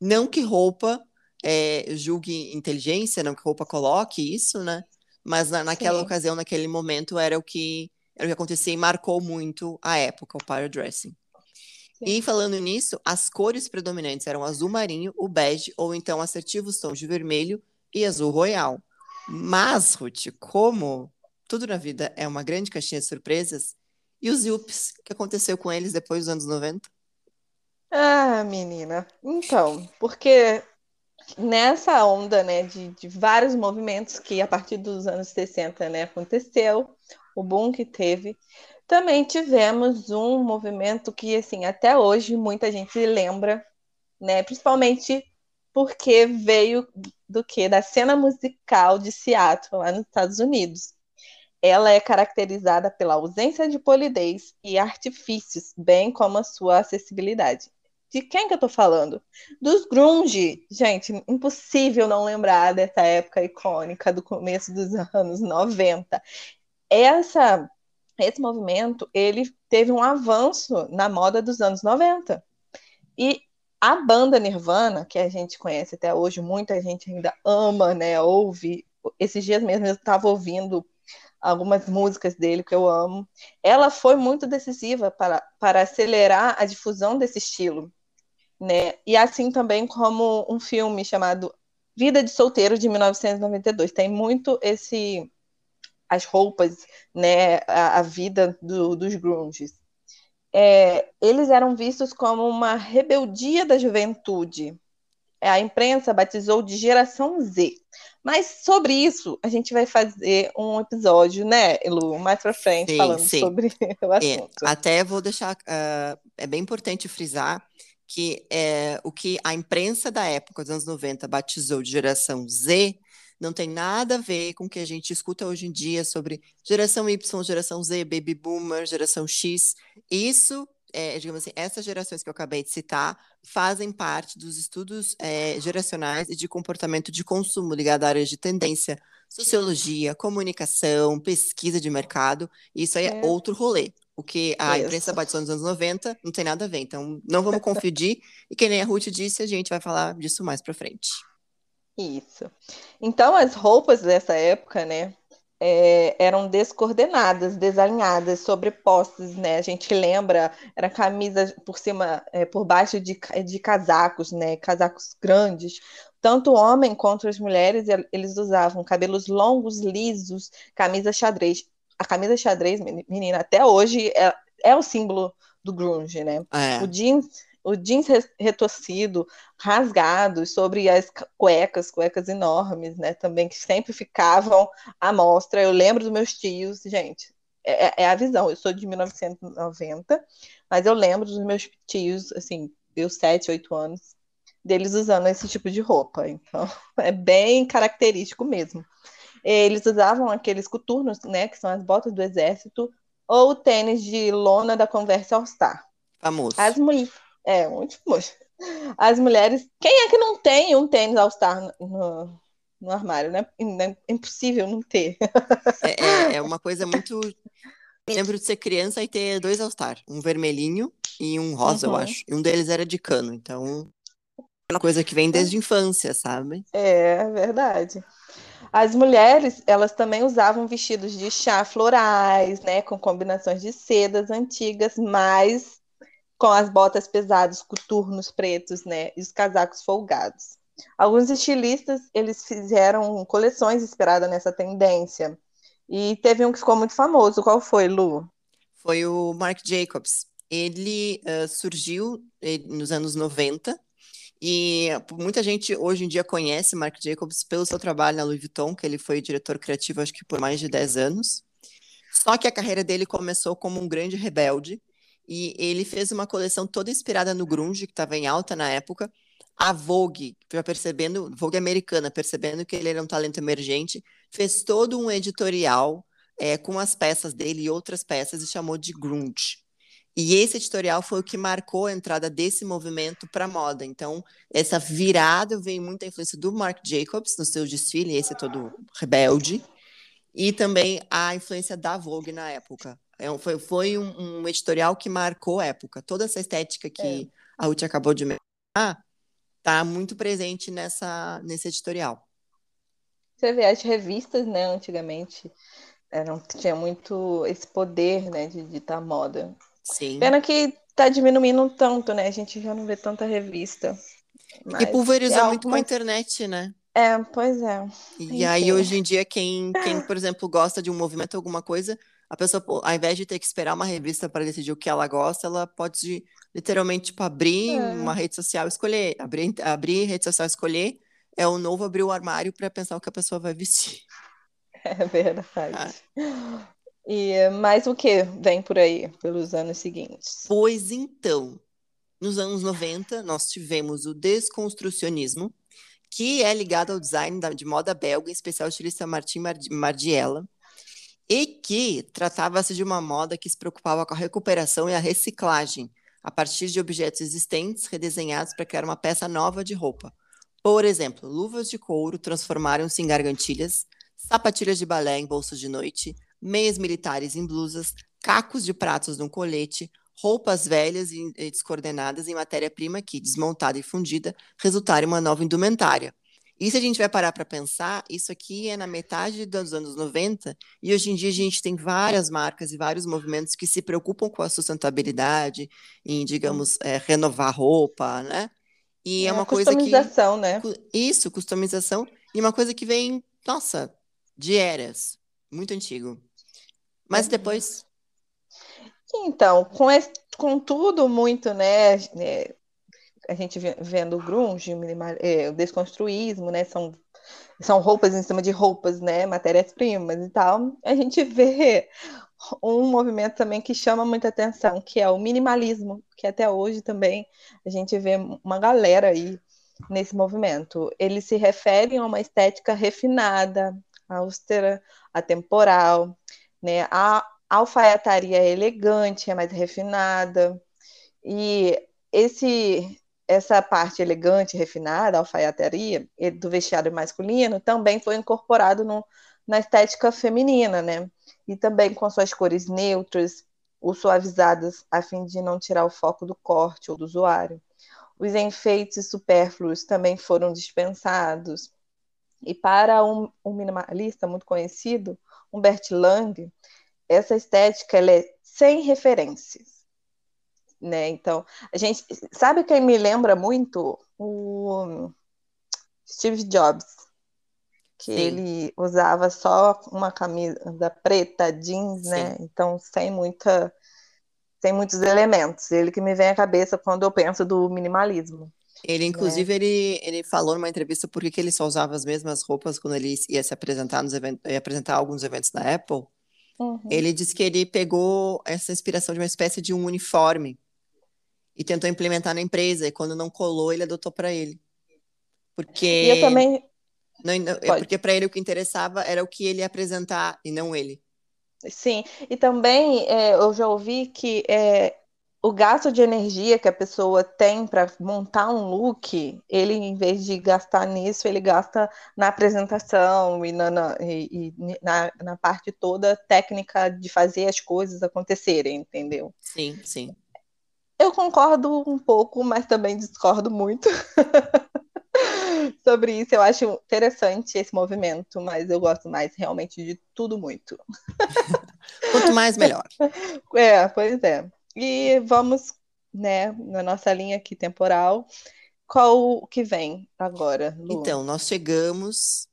Não que roupa é, julgue inteligência, não que roupa coloque isso, né? Mas na, naquela Sim. ocasião, naquele momento, era o que era o que acontecia e marcou muito a época, o power dressing. E falando nisso, as cores predominantes eram azul marinho, o bege, ou então assertivos tons de vermelho e azul royal. Mas, Ruth, como tudo na vida é uma grande caixinha de surpresas, e os Yups, o que aconteceu com eles depois dos anos 90? Ah, menina. Então, porque nessa onda, né, de, de vários movimentos que a partir dos anos 60, né, aconteceu, o boom que teve, também tivemos um movimento que, assim, até hoje muita gente lembra, né, principalmente porque veio do que da cena musical de Seattle, lá nos Estados Unidos. Ela é caracterizada pela ausência de polidez e artifícios, bem como a sua acessibilidade. De quem que eu tô falando? Dos grunge. Gente, impossível não lembrar dessa época icônica do começo dos anos 90. Essa esse movimento, ele teve um avanço na moda dos anos 90. E a banda Nirvana, que a gente conhece até hoje, muita gente ainda ama, né, ouve. Esses dias mesmo eu estava ouvindo algumas músicas dele que eu amo. Ela foi muito decisiva para, para acelerar a difusão desse estilo né? E assim também como um filme chamado Vida de Solteiro de 1992 tem muito esse as roupas, né, a, a vida do, dos grunges. É, eles eram vistos como uma rebeldia da juventude. A imprensa batizou de geração Z. Mas sobre isso, a gente vai fazer um episódio, né, Lu, mais para frente, sim, falando sim. sobre o é, assunto. É, até vou deixar. Uh, é bem importante frisar que é, o que a imprensa da época, dos anos 90, batizou de geração Z, não tem nada a ver com o que a gente escuta hoje em dia sobre geração Y, geração Z, baby boomer, geração X. Isso, é, digamos assim, essas gerações que eu acabei de citar fazem parte dos estudos é, geracionais e de comportamento de consumo ligado a áreas de tendência, sociologia, comunicação, pesquisa de mercado. Isso aí é, é outro rolê. O que a Isso. imprensa batizou nos anos 90 não tem nada a ver. Então, não vamos confundir. e que nem a Ruth disse, a gente vai falar disso mais para frente. Isso. Então, as roupas dessa época, né, é, eram descoordenadas, desalinhadas, sobrepostas, né? A gente lembra, era camisa por cima, é, por baixo de, de casacos, né? Casacos grandes. Tanto o homem quanto as mulheres, eles usavam cabelos longos, lisos, camisa xadrez a camisa xadrez, menina, até hoje é, é o símbolo do grunge, né? É. O jeans, o jeans retorcido, rasgado, sobre as cuecas, cuecas enormes, né? Também que sempre ficavam à mostra. Eu lembro dos meus tios, gente. É, é, é a visão. Eu sou de 1990, mas eu lembro dos meus tios, assim, eu sete, oito anos, deles usando esse tipo de roupa. Então, é bem característico mesmo. Eles usavam aqueles coturnos, né, que são as botas do exército, ou o tênis de lona da Converse All Star. Famoso. As mulheres. É, muito famoso. As mulheres. Quem é que não tem um tênis All Star no, no armário, né? É impossível não ter. É, é, é uma coisa muito. Lembro de ser criança e ter dois All Star, um vermelhinho e um rosa, uhum. eu acho. E um deles era de cano, então. É uma coisa que vem desde a infância, sabe? É, verdade. As mulheres, elas também usavam vestidos de chá florais, né, com combinações de sedas antigas, mas com as botas pesadas, coturnos pretos, né, e os casacos folgados. Alguns estilistas, eles fizeram coleções inspiradas nessa tendência. E teve um que ficou muito famoso. Qual foi, Lu? Foi o Marc Jacobs. Ele uh, surgiu eh, nos anos 90 e muita gente hoje em dia conhece Marc Jacobs pelo seu trabalho na Louis Vuitton, que ele foi diretor criativo acho que por mais de 10 anos. Só que a carreira dele começou como um grande rebelde e ele fez uma coleção toda inspirada no grunge, que estava em alta na época. A Vogue, já percebendo, Vogue americana, percebendo que ele era um talento emergente, fez todo um editorial é, com as peças dele e outras peças e chamou de grunge. E esse editorial foi o que marcou a entrada desse movimento para a moda. Então, essa virada veio muita influência do Marc Jacobs no seu desfile, esse é todo rebelde, e também a influência da Vogue na época. É, foi foi um, um, editorial que marcou a época. Toda essa estética que é. a Ruth acabou de mencionar está muito presente nessa, nesse editorial. Você vê as revistas, né, antigamente, eram, tinha muito esse poder, né, de ditar moda. Sim. Pena que tá diminuindo tanto, né? A gente já não vê tanta revista. E pulverizou é muito com a internet, né? É, pois é. E Enfim. aí, hoje em dia, quem, quem, por exemplo, gosta de um movimento, alguma coisa, a pessoa, ao invés de ter que esperar uma revista para decidir o que ela gosta, ela pode literalmente tipo, abrir é. uma rede social escolher. Abrir, abrir rede social escolher é o novo abrir o armário para pensar o que a pessoa vai vestir. É verdade. Ah. E mais o que vem por aí pelos anos seguintes? Pois então, nos anos 90, nós tivemos o desconstrucionismo, que é ligado ao design de moda belga, em especial o estilista Martin Margiela, e que tratava-se de uma moda que se preocupava com a recuperação e a reciclagem, a partir de objetos existentes redesenhados para criar uma peça nova de roupa. Por exemplo, luvas de couro transformaram-se em gargantilhas, sapatilhas de balé em bolsas de noite, meias militares em blusas, cacos de pratos num colete, roupas velhas e descoordenadas em matéria-prima que, desmontada e fundida, resultaram em uma nova indumentária. E se a gente vai parar para pensar, isso aqui é na metade dos anos 90, e hoje em dia a gente tem várias marcas e vários movimentos que se preocupam com a sustentabilidade, em, digamos, é, renovar roupa, né? E é, é uma coisa que. Customização, né? Isso, customização. E uma coisa que vem, nossa, de eras, muito antigo. Mas uhum. depois. Então, com, esse, com tudo muito, né? É, a gente vendo o grunge, é, o desconstruísmo, né? São, são roupas em cima de roupas, né? Matérias-primas e tal. A gente vê um movimento também que chama muita atenção, que é o minimalismo, que até hoje também a gente vê uma galera aí nesse movimento. Eles se referem a uma estética refinada, austera, atemporal, né? A alfaiataria é elegante, é mais refinada. E esse essa parte elegante, refinada, alfaiataria do vestiário masculino também foi incorporado no, na estética feminina, né? E também com suas cores neutras ou suavizadas, a fim de não tirar o foco do corte ou do usuário. Os enfeites supérfluos também foram dispensados. E para um, um minimalista muito conhecido, Humbert Lang, essa estética ela é sem referências. Né? Então, a gente sabe quem me lembra muito? O Steve Jobs, que Sim. ele usava só uma camisa preta, jeans, né? Sim. né? Então, sem muita sem muitos elementos. Ele que me vem à cabeça quando eu penso do minimalismo. Ele, né? inclusive, é. ele, ele falou numa entrevista por que ele só usava as mesmas roupas quando ele ia se apresentar nos eventos, ia apresentar alguns eventos da Apple. Uhum. Ele disse que ele pegou essa inspiração de uma espécie de um uniforme e tentou implementar na empresa, e quando não colou, ele adotou para ele. Porque. E eu também. Não, é porque para ele o que interessava era o que ele ia apresentar e não ele. Sim, e também é, eu já ouvi que é, o gasto de energia que a pessoa tem para montar um look, ele, em vez de gastar nisso, ele gasta na apresentação e na, na, e, e na, na parte toda técnica de fazer as coisas acontecerem, entendeu? Sim, sim. Eu concordo um pouco, mas também discordo muito. sobre isso. Eu acho interessante esse movimento, mas eu gosto mais realmente de tudo muito. Quanto mais, melhor. É, pois é. E vamos, né, na nossa linha aqui temporal. Qual o que vem agora, Lu? Então, nós chegamos.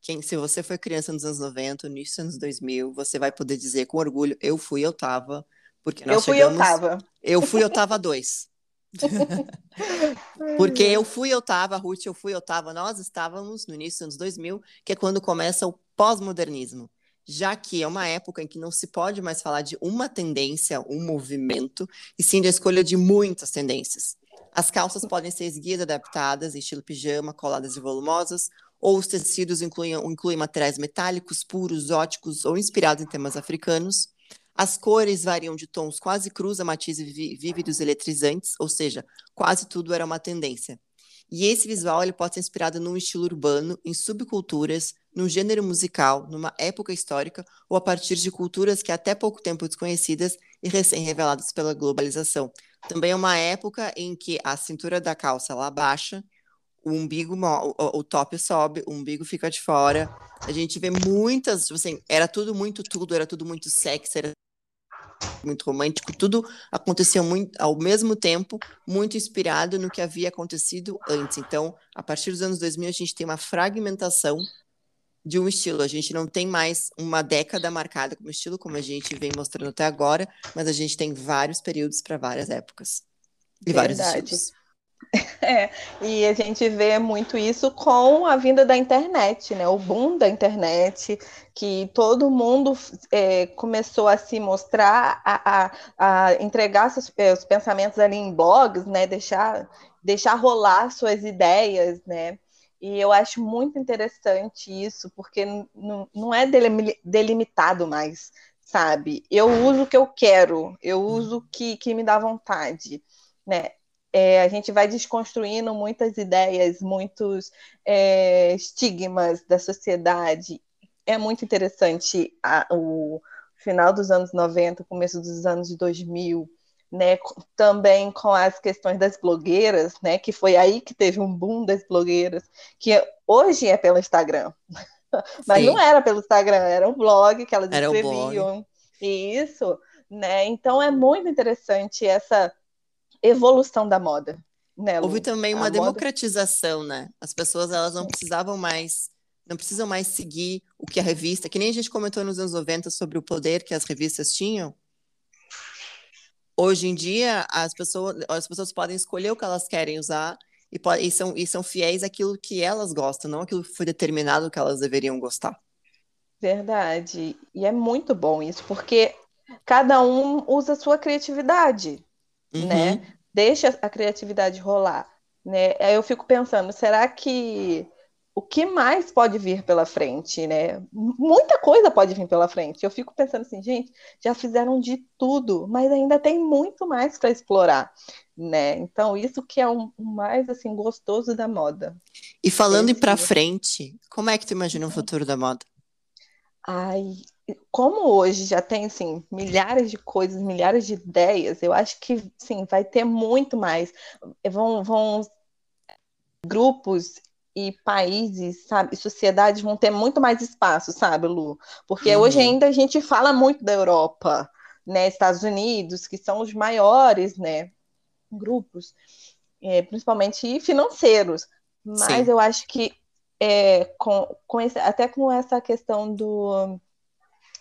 Quem, se você foi criança nos anos 90, no início dos anos 2000, você vai poder dizer com orgulho: eu fui, eu tava. Porque nós eu fui, chegamos... eu tava. Eu fui, eu tava dois. Porque eu fui, eu tava, Ruth, eu fui, eu tava, nós estávamos no início dos anos 2000, que é quando começa o pós-modernismo, já que é uma época em que não se pode mais falar de uma tendência, um movimento, e sim da escolha de muitas tendências. As calças podem ser esguias adaptadas, estilo pijama, coladas e volumosas, ou os tecidos incluem, incluem materiais metálicos, puros, óticos ou inspirados em temas africanos. As cores variam de tons quase crus a matizes vívidos eletrizantes, ou seja, quase tudo era uma tendência. E esse visual ele pode ser inspirado num estilo urbano, em subculturas, num gênero musical, numa época histórica ou a partir de culturas que até pouco tempo desconhecidas e recém-reveladas pela globalização. Também é uma época em que a cintura da calça lá baixa, o umbigo, o, o top sobe, o umbigo fica de fora. A gente vê muitas, tipo assim, era tudo muito tudo, era tudo muito sexy, era muito romântico, tudo acontecia muito ao mesmo tempo, muito inspirado no que havia acontecido antes. Então, a partir dos anos 2000, a gente tem uma fragmentação de um estilo. A gente não tem mais uma década marcada como estilo, como a gente vem mostrando até agora, mas a gente tem vários períodos para várias épocas e Verdade. vários estilos. É, e a gente vê muito isso com a vinda da internet, né? O boom da internet, que todo mundo é, começou a se mostrar, a, a, a entregar seus, é, os pensamentos ali em blogs, né? Deixar, deixar rolar suas ideias, né? E eu acho muito interessante isso, porque não é delimitado mais, sabe? Eu uso o que eu quero, eu uso o que, que me dá vontade, né? é, a gente vai desconstruindo muitas ideias, muitos é, estigmas da sociedade. É muito interessante a, o final dos anos 90, começo dos anos 2000, né, também com as questões das blogueiras, né, que foi aí que teve um boom das blogueiras, que hoje é pelo Instagram. Mas Sim. não era pelo Instagram, era um blog que elas era escreviam. Isso, né? Então é muito interessante essa evolução da moda. Né, Houve também uma democratização, né? As pessoas elas não precisavam mais, não precisam mais seguir o que a revista, que nem a gente comentou nos anos 90 sobre o poder que as revistas tinham. Hoje em dia, as pessoas, as pessoas podem escolher o que elas querem usar e, pode, e, são, e são fiéis àquilo que elas gostam, não aquilo que foi determinado que elas deveriam gostar. Verdade. E é muito bom isso, porque cada um usa a sua criatividade uhum. né? Deixa a criatividade rolar, né? Aí eu fico pensando, será que o que mais pode vir pela frente, né? Muita coisa pode vir pela frente. Eu fico pensando assim, gente, já fizeram de tudo, mas ainda tem muito mais para explorar, né? Então isso que é o mais assim gostoso da moda. E falando para frente, como é que tu imagina o futuro da moda? Ai, como hoje já tem assim, milhares de coisas, milhares de ideias, eu acho que sim, vai ter muito mais. Vão, vão grupos e países, sabe, sociedades vão ter muito mais espaço, sabe, Lu? Porque uhum. hoje ainda a gente fala muito da Europa, né, Estados Unidos, que são os maiores, né, grupos, é, principalmente financeiros. Mas Sim. eu acho que é, com, com esse, até com essa questão do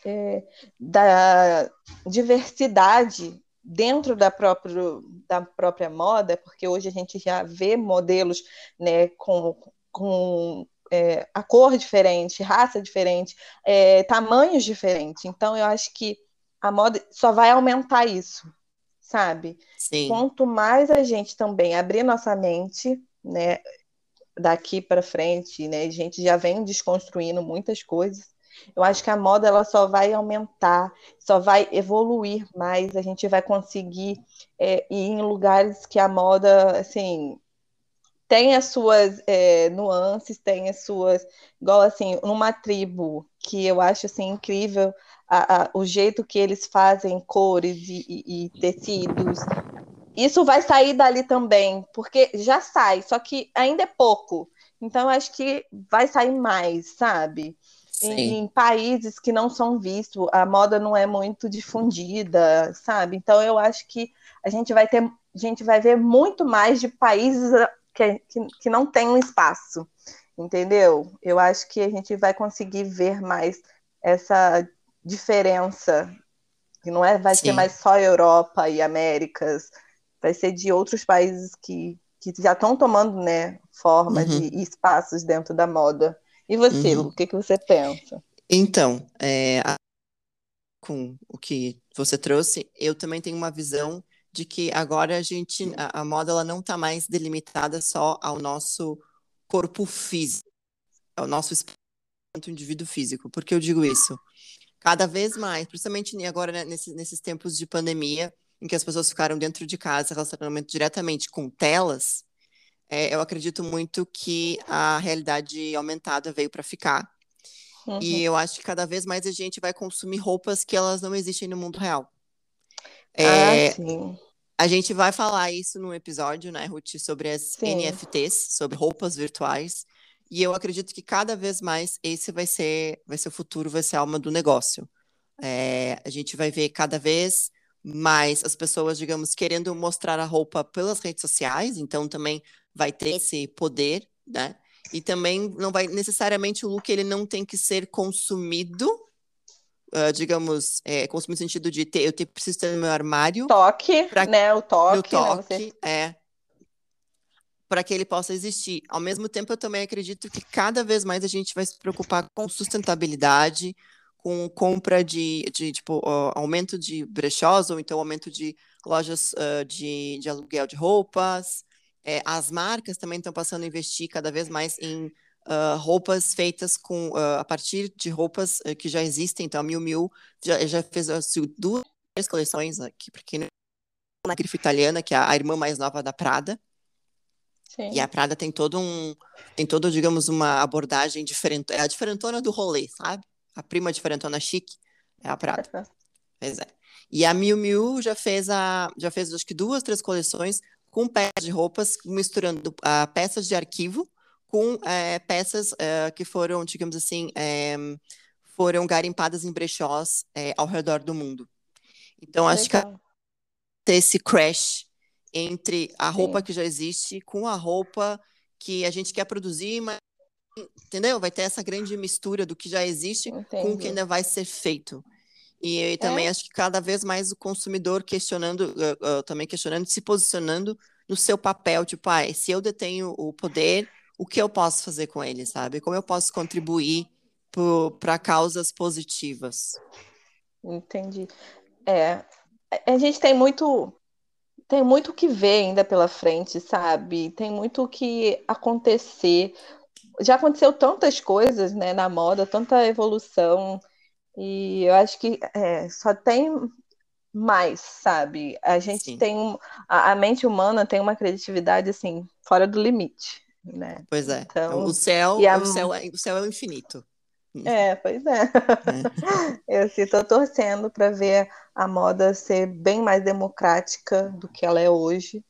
é, da diversidade dentro da, próprio, da própria moda, porque hoje a gente já vê modelos né, com, com é, a cor diferente, raça diferente, é, tamanhos diferentes. Então, eu acho que a moda só vai aumentar isso, sabe? Sim. Quanto mais a gente também abrir nossa mente, né, daqui para frente, né, a gente já vem desconstruindo muitas coisas, eu acho que a moda ela só vai aumentar, só vai evoluir mais, a gente vai conseguir é, ir em lugares que a moda, assim, tem as suas é, nuances, tem as suas, igual assim, numa tribo que eu acho assim incrível a, a, o jeito que eles fazem cores e, e, e tecidos. Isso vai sair dali também, porque já sai, só que ainda é pouco. Então, eu acho que vai sair mais, sabe? Em, em, países que não são vistos, a moda não é muito difundida, sabe? Então, eu acho que a gente vai ter, a gente vai ver muito mais de países que, que, que não tem um espaço, entendeu? Eu acho que a gente vai conseguir ver mais essa diferença, que não é, vai Sim. ser mais só Europa e Américas, vai ser de outros países que, que já estão tomando né, forma uhum. de espaços dentro da moda. E você, uhum. O que, que você pensa? Então, é, com o que você trouxe, eu também tenho uma visão de que agora a gente, a, a moda ela não está mais delimitada só ao nosso corpo físico, ao nosso enquanto indivíduo físico. Por que eu digo isso? Cada vez mais, principalmente agora né, nesses, nesses tempos de pandemia, em que as pessoas ficaram dentro de casa, relacionamento diretamente com telas, é, eu acredito muito que a realidade aumentada veio para ficar. Uhum. E eu acho que cada vez mais a gente vai consumir roupas que elas não existem no mundo real. É, ah, sim. A gente vai falar isso no episódio, né, Ruth, sobre as sim. NFTs, sobre roupas virtuais. E eu acredito que cada vez mais esse vai ser, vai ser o futuro, vai ser a alma do negócio. É, a gente vai ver cada vez mais as pessoas, digamos, querendo mostrar a roupa pelas redes sociais, então também vai ter esse poder, né? E também não vai necessariamente o look ele não tem que ser consumido, uh, digamos, é, consumido no sentido de ter, eu ter, preciso ter no meu armário. Toque, pra, né? O toque. toque, né? É para que ele possa existir. Ao mesmo tempo, eu também acredito que cada vez mais a gente vai se preocupar com sustentabilidade, com compra de, de tipo, uh, aumento de brechós, ou então aumento de lojas uh, de, de aluguel de roupas. É, as marcas também estão passando a investir cada vez mais em uh, roupas feitas com, a partir de roupas que já existem. Então, a Miu Miu já, já fez assim, duas coleções aqui, porque na grife italiana, que é a irmã mais nova da Prada, Sim. E a Prada tem todo um, tem todo, digamos, uma abordagem diferente, é a diferentona do rolê, sabe? A prima diferentona chique é a Prada. Pois é. E a Miu Miu já fez a, já fez acho que duas, três coleções com peças de roupas, misturando uh, peças de arquivo com é, peças uh, que foram, digamos assim, é, foram garimpadas em brechós é, ao redor do mundo. Então, acho que ter esse crash entre a roupa Sim. que já existe com a roupa que a gente quer produzir, mas entendeu? Vai ter essa grande mistura do que já existe Entendi. com o que ainda vai ser feito. E, também é. acho que cada vez mais o consumidor questionando, uh, uh, também questionando, se posicionando no seu papel, tipo, ah, se eu detenho o poder, o que eu posso fazer com ele, sabe? Como eu posso contribuir para causas positivas? Entendi. É, a gente tem muito tem muito o que ver ainda pela frente, sabe? Tem muito o que acontecer. Já aconteceu tantas coisas, né, na moda, tanta evolução, e eu acho que é, só tem mais, sabe? A gente Sim. tem a, a, mente humana tem uma criatividade assim fora do limite, né? Pois é. Então, o céu, a... o céu, é, o céu é o infinito. É, pois é. é. Eu estou torcendo para ver a moda ser bem mais democrática do que ela é hoje,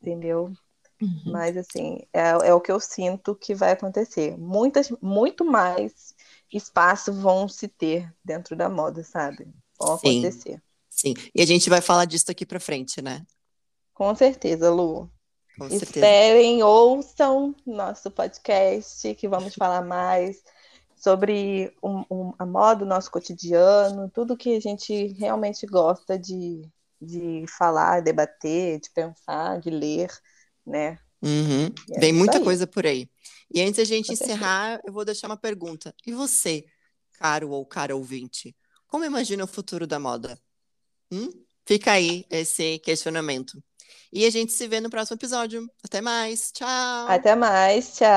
entendeu? Uhum. Mas, assim, é, é, o que eu sinto que vai acontecer. Muitas, muito mais espaço vão se ter dentro da moda, sabe? Vão sim, acontecer. Sim, e a gente vai falar disso aqui para frente, né? Com certeza, Lu. Com certeza. Esperem, ouçam nosso podcast, que vamos falar mais sobre um, um, a moda, o nosso cotidiano, tudo que a gente realmente gosta de, de falar, debater, de pensar, de ler, né? Uhum. É Vem muita aí. coisa por aí. E antes da gente encerrar, eu vou deixar uma pergunta. E você, caro ou cara ouvinte, como imagina o futuro da moda? Hum? Fica aí esse questionamento. E a gente se vê no próximo episódio. Até mais. Tchau. Até mais. Tchau.